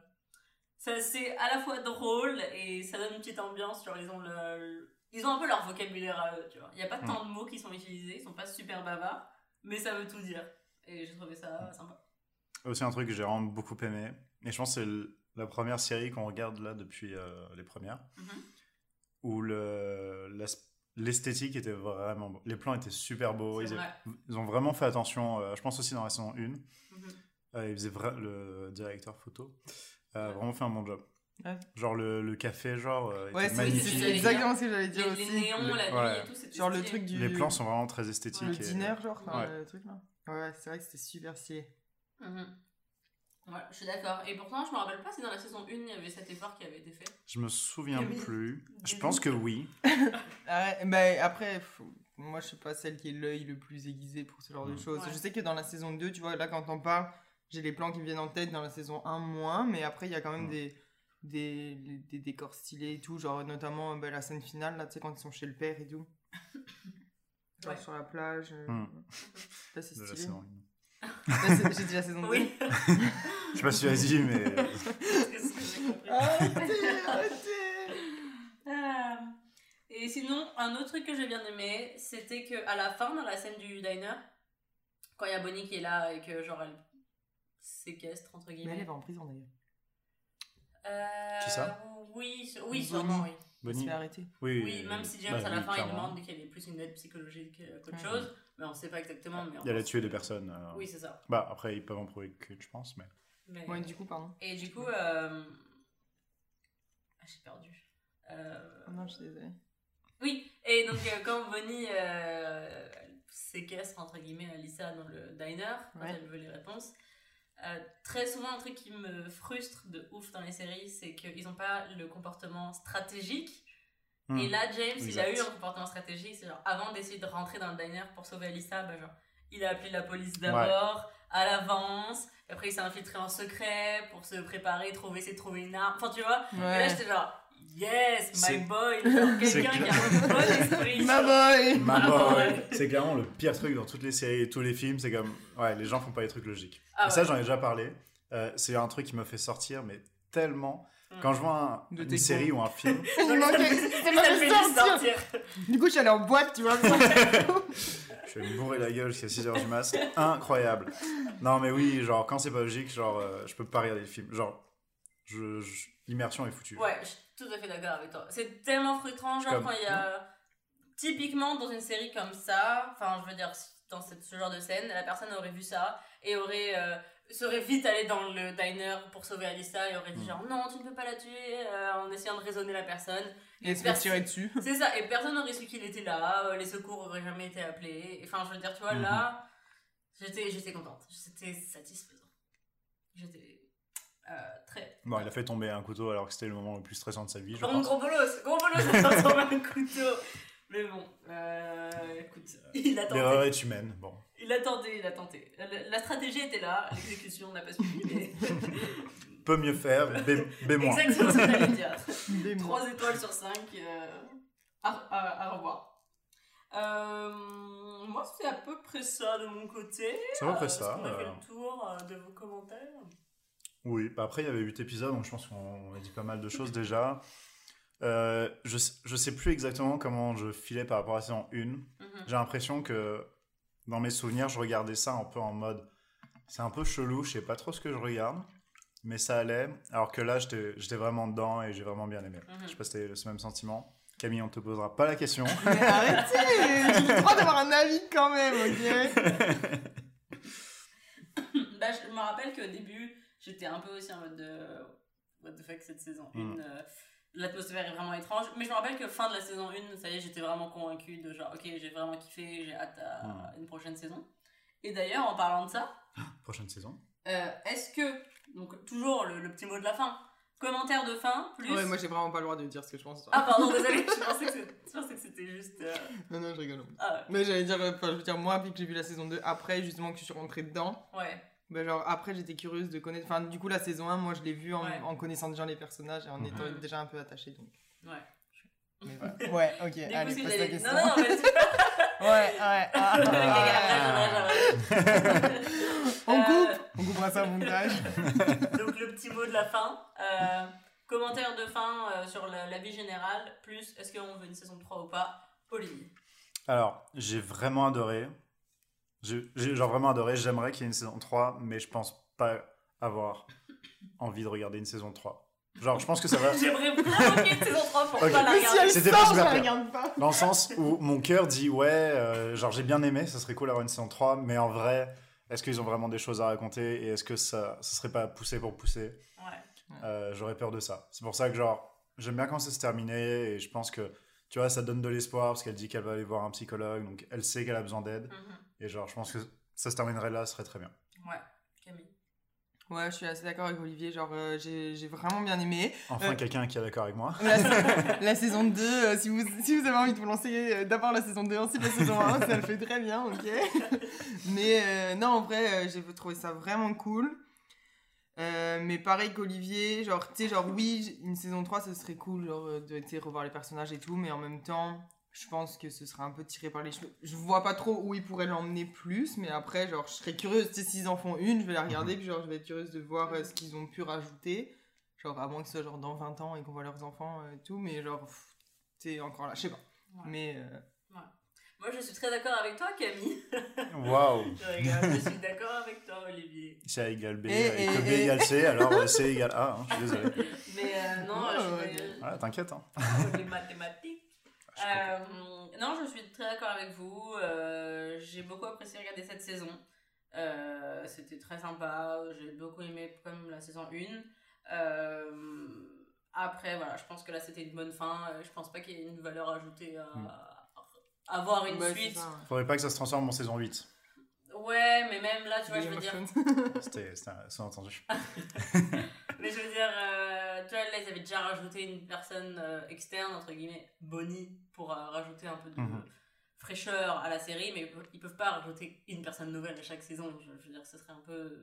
A: ça c'est à la fois drôle et ça donne une petite ambiance. Genre, ils ont le. Ils ont un peu leur vocabulaire à eux, tu vois. Il n'y a pas
B: Mm.
A: tant de mots qui sont utilisés, ils sont pas super bavards, mais ça veut tout dire. Et j'ai trouvé ça sympa.
B: Aussi un truc que j'ai vraiment beaucoup aimé, et je pense que c'est la première série qu'on regarde là depuis euh, les premières,
A: Mhm.
B: où le, l'as- l'esthétique était vraiment beau. Les plans étaient super beaux. Ils, ont vraiment fait attention, euh, je pense aussi dans la saison 1.
A: Mhm.
B: Euh, il faisait vra- le directeur photo a
A: Ouais.
B: vraiment fait un bon job.
C: Ouais.
B: Genre le, le café, genre, euh,
C: Ouais, c'est exactement ce que j'allais dire
A: Les, les
C: aussi.
A: néons,
B: Le-
A: la nuit
B: ouais.
A: et tout, c'était
C: Genre le truc du.
B: Les plans sont vraiment très esthétiques.
C: Le
B: et-
C: dîner, genre, enfin,
B: Ouais.
C: le truc là. Ouais, c'est vrai que c'était super stylé.
A: Mhm. Ouais, je suis d'accord. Et pourtant, je me rappelle pas si dans la saison 1, il y avait cet effort qui avait été fait.
B: Je me souviens
A: Oui.
B: plus. Je pense que oui.
C: Ah mais après, faut- moi je suis pas celle qui est l'œil le plus aiguisé pour ce genre de choses.
A: Ouais.
C: Je sais que dans la saison 2, tu vois, là quand on parle, j'ai les plans qui me viennent en tête dans la saison 1 moins, mais après il y a quand même des, des, des décors stylés et tout, genre notamment ben, la scène finale, là tu sais, quand ils sont chez le père et tout. Genre sur la plage. euh,
B: Mm.
C: Là c'est stylé. C'est- J'ai dit la saison 2.
A: Oui.
B: Je sais pas si tu as dit, mais.
A: C'est ce que j'ai compris.
C: Arrêtez, arrêtez
A: Ah. Et sinon, un autre truc que j'ai bien aimé, c'était que à la fin, dans la scène du diner, quand il y a Bonnie qui est là et que genre elle séquestre entre
C: Mais
A: guillemets.
C: elle est pas en prison d'ailleurs.
A: Euh,
B: Qui ça?
A: Oui, oui,
C: Bonnie.
A: sûrement, oui.
C: Elle se
B: Bonnie.
C: fait arrêter.
B: Oui,
A: Oui, même si James
B: bah
A: à la
B: oui,
A: fin il demande qu'elle ait plus une aide psychologique euh, qu'autre
C: Ouais.
A: chose, mais on sait pas exactement. Mais
B: Il allait
A: pense
B: tuer
A: que-
B: des personnes. euh,
A: Oui, c'est ça.
B: Bah, après, ils peuvent en prouver que, je pense, mais.
A: Mais-
C: Ouais, du coup, pardon.
A: Et du coup, euh... ah, j'ai perdu. Euh,
C: Oh non, je suis désolée.
A: Oui, et donc euh, quand Bonnie euh, séquestre entre guillemets Alissa dans le diner, quand
C: Ouais.
A: elle veut les réponses, euh, très souvent un truc qui me frustre de ouf dans les séries, c'est qu'ils n'ont pas le comportement stratégique.
B: Hmm.
A: Et là, James, il a eu un comportement stratégique, c'est genre avant d'essayer de rentrer dans le diner pour sauver Alissa, bah, genre, il a appelé la police d'abord, à l'avance, après il s'est infiltré en secret pour se préparer, trouver, essayer de trouver une arme. Enfin, tu vois, et là j'étais genre, yes,
B: C'est-
A: my boy, quelqu'un qui a
B: clair.
A: un bon esprit.
C: Ma
A: genre.
C: boy
B: Maman,
A: Ah,
B: ouais. c'est clairement le pire truc dans toutes les séries et tous les films. C'est comme, ouais, les gens font pas les trucs logiques.
A: Ah
B: et ça, j'en ai déjà parlé. Euh, c'est un truc qui me fait sortir, mais tellement. Quand je vois un- une série ou un film,
C: Il manquait- sortir. Du coup, je suis allée en boîte, tu vois.
B: je vais me bourrer la gueule jusqu'à 6h du mat. Incroyable. Non, mais oui, genre, quand c'est pas logique, genre, euh, je peux pas regarder le film. Genre, je, je- l'immersion est foutue.
A: Ouais, je suis tout à fait d'accord avec toi. C'est tellement frustrant, genre
B: Comme-
A: quand il y a. Typiquement, dans une série comme ça, enfin, je veux dire, dans ce genre de scène, la personne aurait vu ça et aurait. euh, serait vite allée dans le diner pour sauver Alissa et aurait dit
B: Mm.
A: genre non tu ne peux pas la tuer euh, en essayant de raisonner la personne
C: Et se faire tirer dessus.
A: c'est ça et personne n'aurait su qu'il était là euh, les secours auraient jamais été appelés enfin je veux dire tu vois là j'étais j'étais contente c'était satisfaisant j'étais euh, très
B: Bon, il a fait tomber un couteau alors que c'était le moment le plus stressant de sa vie, je pense.
A: gros bolos, gros bolos, à un couteau. Mais bon, écoute, il a tenté.
B: L'erreur est humaine. Bon.
A: Il a tenté, il a tenté. La, la stratégie était là, l'exécution n'a pas suivi, mais.
B: Peut mieux faire, B.
A: Exactement ce que j'allais dire.
C: Des mots.
A: 3 étoiles sur 5. à, à, à revoir. Euh, moi, c'est à peu près ça de mon côté.
B: C'est à peu près
A: Euh,
B: ça.
A: Qu'on a fait
B: euh,
A: le tour euh, de vos commentaires?
B: Oui, bah après il y avait 8 épisodes, donc je pense qu'on a dit pas mal de choses déjà. Euh, je, sais- je sais plus exactement comment je filais par rapport à la saison 1.
A: Mhm.
B: J'ai l'impression que dans mes souvenirs, je regardais ça un peu en mode c'est un peu chelou, je sais pas trop ce que je regarde, mais ça allait. Alors que là, j'étais vraiment dedans et j'ai vraiment bien aimé.
A: Mhm.
B: Je sais pas si c'était ce même sentiment. Camille, on te posera pas la question.
C: Mais arrêtez J'ai le droit d'avoir un avis quand même, ok
A: Bah, je me rappelle qu'au début, j'étais un peu aussi en mode de What the fuck cette saison 1.
B: Mm.
A: euh, L'atmosphère est vraiment étrange. Mais je me rappelle que fin de la saison 1, ça y est, j'étais vraiment convaincue de genre, ok, j'ai vraiment kiffé, j'ai hâte à
B: Mm.
A: une prochaine saison. Et d'ailleurs, en parlant de ça,
B: Prochaine saison.
A: euh, est-ce que, donc toujours le, le petit mot de la fin, commentaire de fin, plus?
C: Ouais, moi j'ai vraiment pas le droit de dire ce que je pense.
A: Ah, pardon, désolé, je pensais que c'était- je pensais que c'était juste. euh,
C: Non, non, je rigole.
A: Ah,
C: Mais j'allais dire, euh, enfin, je veux dire, moi, puis que j'ai vu la saison 2, après, justement, que je suis rentrée dedans,
A: ouais.
C: Bah, genre, après, j'étais curieuse de connaître. Enfin, du coup, la saison 1, moi, je l'ai vue en,
A: Ouais.
C: en connaissant déjà les personnages et en
B: Mhm.
C: étant déjà un peu attachée, donc.
A: Ouais.
C: Mais voilà. Ouais, ok,
A: Du
C: allez, passe la question.
A: Non, non.
C: Ouais, ouais. ah, ah, On
A: Euh,
C: coupe On coupera ça au montage.
A: Donc le petit mot de la fin. Euh, commentaire de fin euh, sur la, la vie générale, plus est-ce qu'on veut une saison 3 ou pas? Pauline.
B: Alors, j'ai vraiment adoré. J'ai vraiment adoré. J'aimerais qu'il y ait une saison 3, mais je pense pas avoir envie de regarder une saison 3. Genre, je pense que ça va.
A: J'aimerais vraiment qu'il y ait une saison 3 pour
B: Ok.
A: pas la
C: Mais si
A: regarder.
C: elle
B: C'était
C: sort,
B: pas
C: je la pas.
B: Dans le sens où mon cœur dit ouais, euh, genre j'ai bien aimé, ça serait cool d'avoir une saison 3, mais en vrai, est-ce qu'ils ont vraiment des choses à raconter et est-ce que ça, ça serait pas poussé pour pousser?
A: Ouais.
B: Euh, J'aurais peur de ça. C'est pour ça que genre j'aime bien quand ça se terminait et je pense que tu vois ça donne de l'espoir parce qu'elle dit qu'elle va aller voir un psychologue donc elle sait qu'elle a besoin d'aide
A: Mhm.
B: Et genre je pense que ça se terminerait là, ce serait très bien.
A: Ouais, Camille.
C: Ouais, je suis assez d'accord avec Olivier. Genre, euh, j'ai j'ai vraiment bien aimé.
B: Enfin
C: Euh,
B: quelqu'un qui est d'accord avec moi.
C: La, la saison 2, euh, si, vous, si vous avez envie de vous lancer d'abord la saison 2, ensuite la saison 1, ça le fait très bien, ok Mais non, en vrai, j'ai trouvé ça vraiment cool. Mais pareil qu'Olivier, genre, tu sais, genre, oui, une saison 3, ce serait cool, genre, de revoir les personnages et tout, mais en même temps, je pense que ce serait un peu tiré par les cheveux. Je vois pas trop où ils pourraient l'emmener plus, mais après, genre, je serais curieuse, tu sais, s'ils en font une, je vais la regarder, puis genre, je vais être curieuse de voir euh, ce qu'ils ont pu rajouter. Genre, à moins que ce soit genre dans 20 ans et qu'on voit leurs enfants euh, et tout, mais genre, t'es encore là, je sais pas.
A: Ouais.
C: Mais euh,
A: Moi, je suis très d'accord avec toi, Camille.
B: Waouh
A: Je suis d'accord avec toi, Olivier.
B: C égale B,
C: Et-
B: et, que
C: et-
B: B
C: et-
B: égale C, alors C égale A, hein, je suis désolé.
A: Mais euh, non,
C: Ouais,
A: je suis
B: Ouais, t'inquiète. Hein.
A: les mathématiques. Euh, non, je suis très d'accord avec vous. Euh, j'ai beaucoup apprécié regarder cette saison. Euh, C'était très sympa. J'ai beaucoup aimé comme la saison 1. Euh, après, voilà, je pense que là c'était une bonne fin. Je pense pas qu'il y ait une valeur ajoutée à,
B: Mm.
A: à avoir une
C: ouais,
A: suite.
B: Faudrait pas que ça se transforme en saison 8.
A: Ouais, mais même là, tu vois, je veux dire.
B: C'était c'était un sous-entendu.
A: Mais je veux dire, euh, tu vois, là, ils avaient déjà rajouté une personne euh, externe, entre guillemets, Bonnie, pour euh, rajouter un peu de
B: Mhm.
A: fraîcheur à la série, mais ils peuvent- pas rajouter une personne nouvelle à chaque saison. Je, je veux dire, ce serait un peu.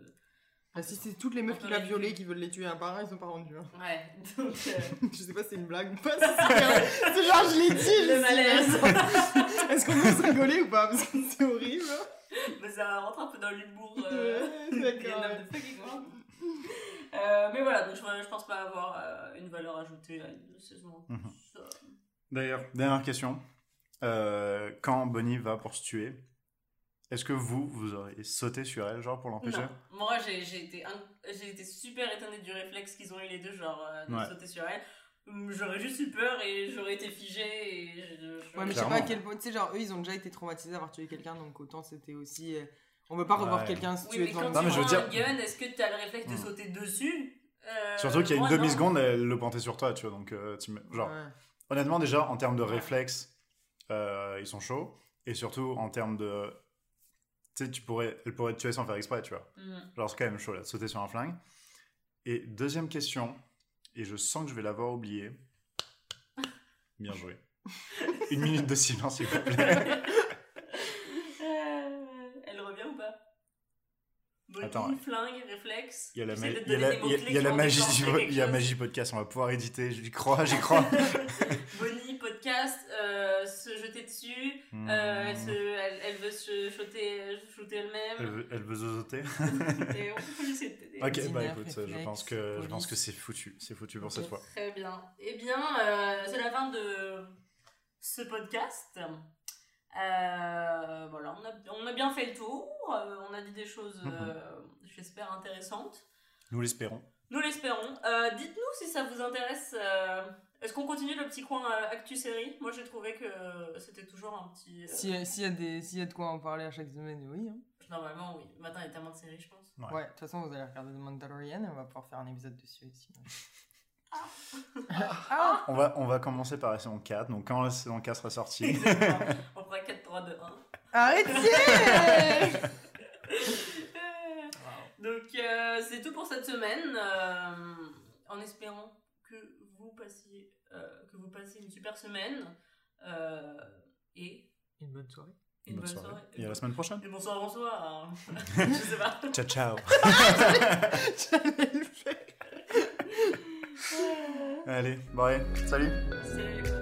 C: Ah, si c'est toutes les meufs
A: Un peu
C: qui l'a
A: ridicule.
C: violé qui veulent les tuer un par un, ils sont pas rendus. hein.
A: Ouais, donc. euh,
C: je sais pas si c'est une blague ou pas. si C'est c'est genre, je l'ai dit, je
A: le malaise.
C: sais. Est-ce qu'on peut se rigoler ou pas Parce que c'est horrible.
A: mais ça rentre un peu dans l'humour. Euh,
C: Ouais, d'accord,
A: Euh, mais voilà, donc je, je pense pas avoir euh, une valeur ajoutée à une saison.
B: Mhm. D'ailleurs, dernière question. Euh, quand Bonnie va pour se tuer, est-ce que vous, vous aurez sauté sur elle, genre, pour l'empêcher?
A: Moi j'ai été, été super étonnée du réflexe qu'ils ont eu les deux, genre euh, de
B: Ouais.
A: sauter sur elle. Hum, J'aurais juste eu peur et j'aurais été figée et je, je-
C: Ouais, mais je sais pas à quel point. Tu sais, genre, eux, ils ont déjà été traumatisés d'avoir tué quelqu'un, donc autant c'était aussi. euh, On veut pas revoir
B: Ouais.
C: quelqu'un se
A: Oui,
C: tuer
A: mais
C: devant
A: quand
C: nous.
B: Non,
A: tu
B: mais je veux dire-
A: un gun, est-ce que tu as le réflexe de
B: Hmm.
A: sauter dessus Euh,
B: Surtout qu'il y a une
A: non.
B: demi-seconde, elle le pointait sur toi, tu vois. Donc, euh, tu genre,
C: Ouais.
B: honnêtement, déjà, en termes de réflexes, euh, ils sont chauds. Et surtout, en termes de. Tu sais, tu pourrais, elle pourrait te tuer sans faire exprès, tu vois.
A: Mhm.
B: Genre, c'est quand même chaud, là, de sauter sur un flingue. Et deuxième question, et je sens que je vais l'avoir oublié. Bien joué. Une minute de silence, s'il vous plaît.
A: Euh, Elle revient ou pas
B: Attends.
A: flingue, réflexe.
B: Il y a la, ma- il y a il y a- magie, du- il y a magie podcast, on va pouvoir éditer. J'y crois, j'y crois.
A: Bonnie, podcast, euh, se jeter dessus. Euh, elle, se- elle, elle veut se shooter, shooter elle-même.
B: Elle veut, elle veut zozoter. Ok, bah écoute, je pense que je pense que c'est foutu, c'est foutu pour cette fois.
A: Très bien. Eh bien, euh, c'est la fin de ce podcast. Euh, voilà, on a, on a bien fait le tour. euh, on a dit des choses,
B: Mhm.
A: euh, j'espère, intéressantes.
B: Nous l'espérons.
A: Nous l'espérons. Euh, Dites-nous si ça vous intéresse. euh, Est-ce qu'on continue le petit coin euh, Actu Série? Moi, j'ai trouvé que c'était toujours un petit. euh,
C: Si- S'il y, a des- s'il y a de quoi en parler à chaque semaine, oui. hein.
A: Normalement, oui. Maintenant, il y a tellement de séries, je pense.
B: Ouais.
C: Ouais, de toute façon, vous allez regarder The Mandalorian et on va pouvoir faire un épisode dessus aussi.
B: On va, on va commencer par la saison 4, donc quand la saison 4 sera sortie.
A: Exactement. on fera 4, 3, 2, 1.
C: Arrêtez
A: Donc euh, c'est tout pour cette semaine. euh, en espérant que vous passiez, euh, que vous passiez une super semaine euh, et
C: Une bonne soirée.
A: une bonne, soirée.
B: Et à la semaine prochaine.
A: Et bonsoir, bonsoir. Je sais pas.
B: Ciao, ciao.
C: Le faire.
B: Allez, allez, salut.
A: C'est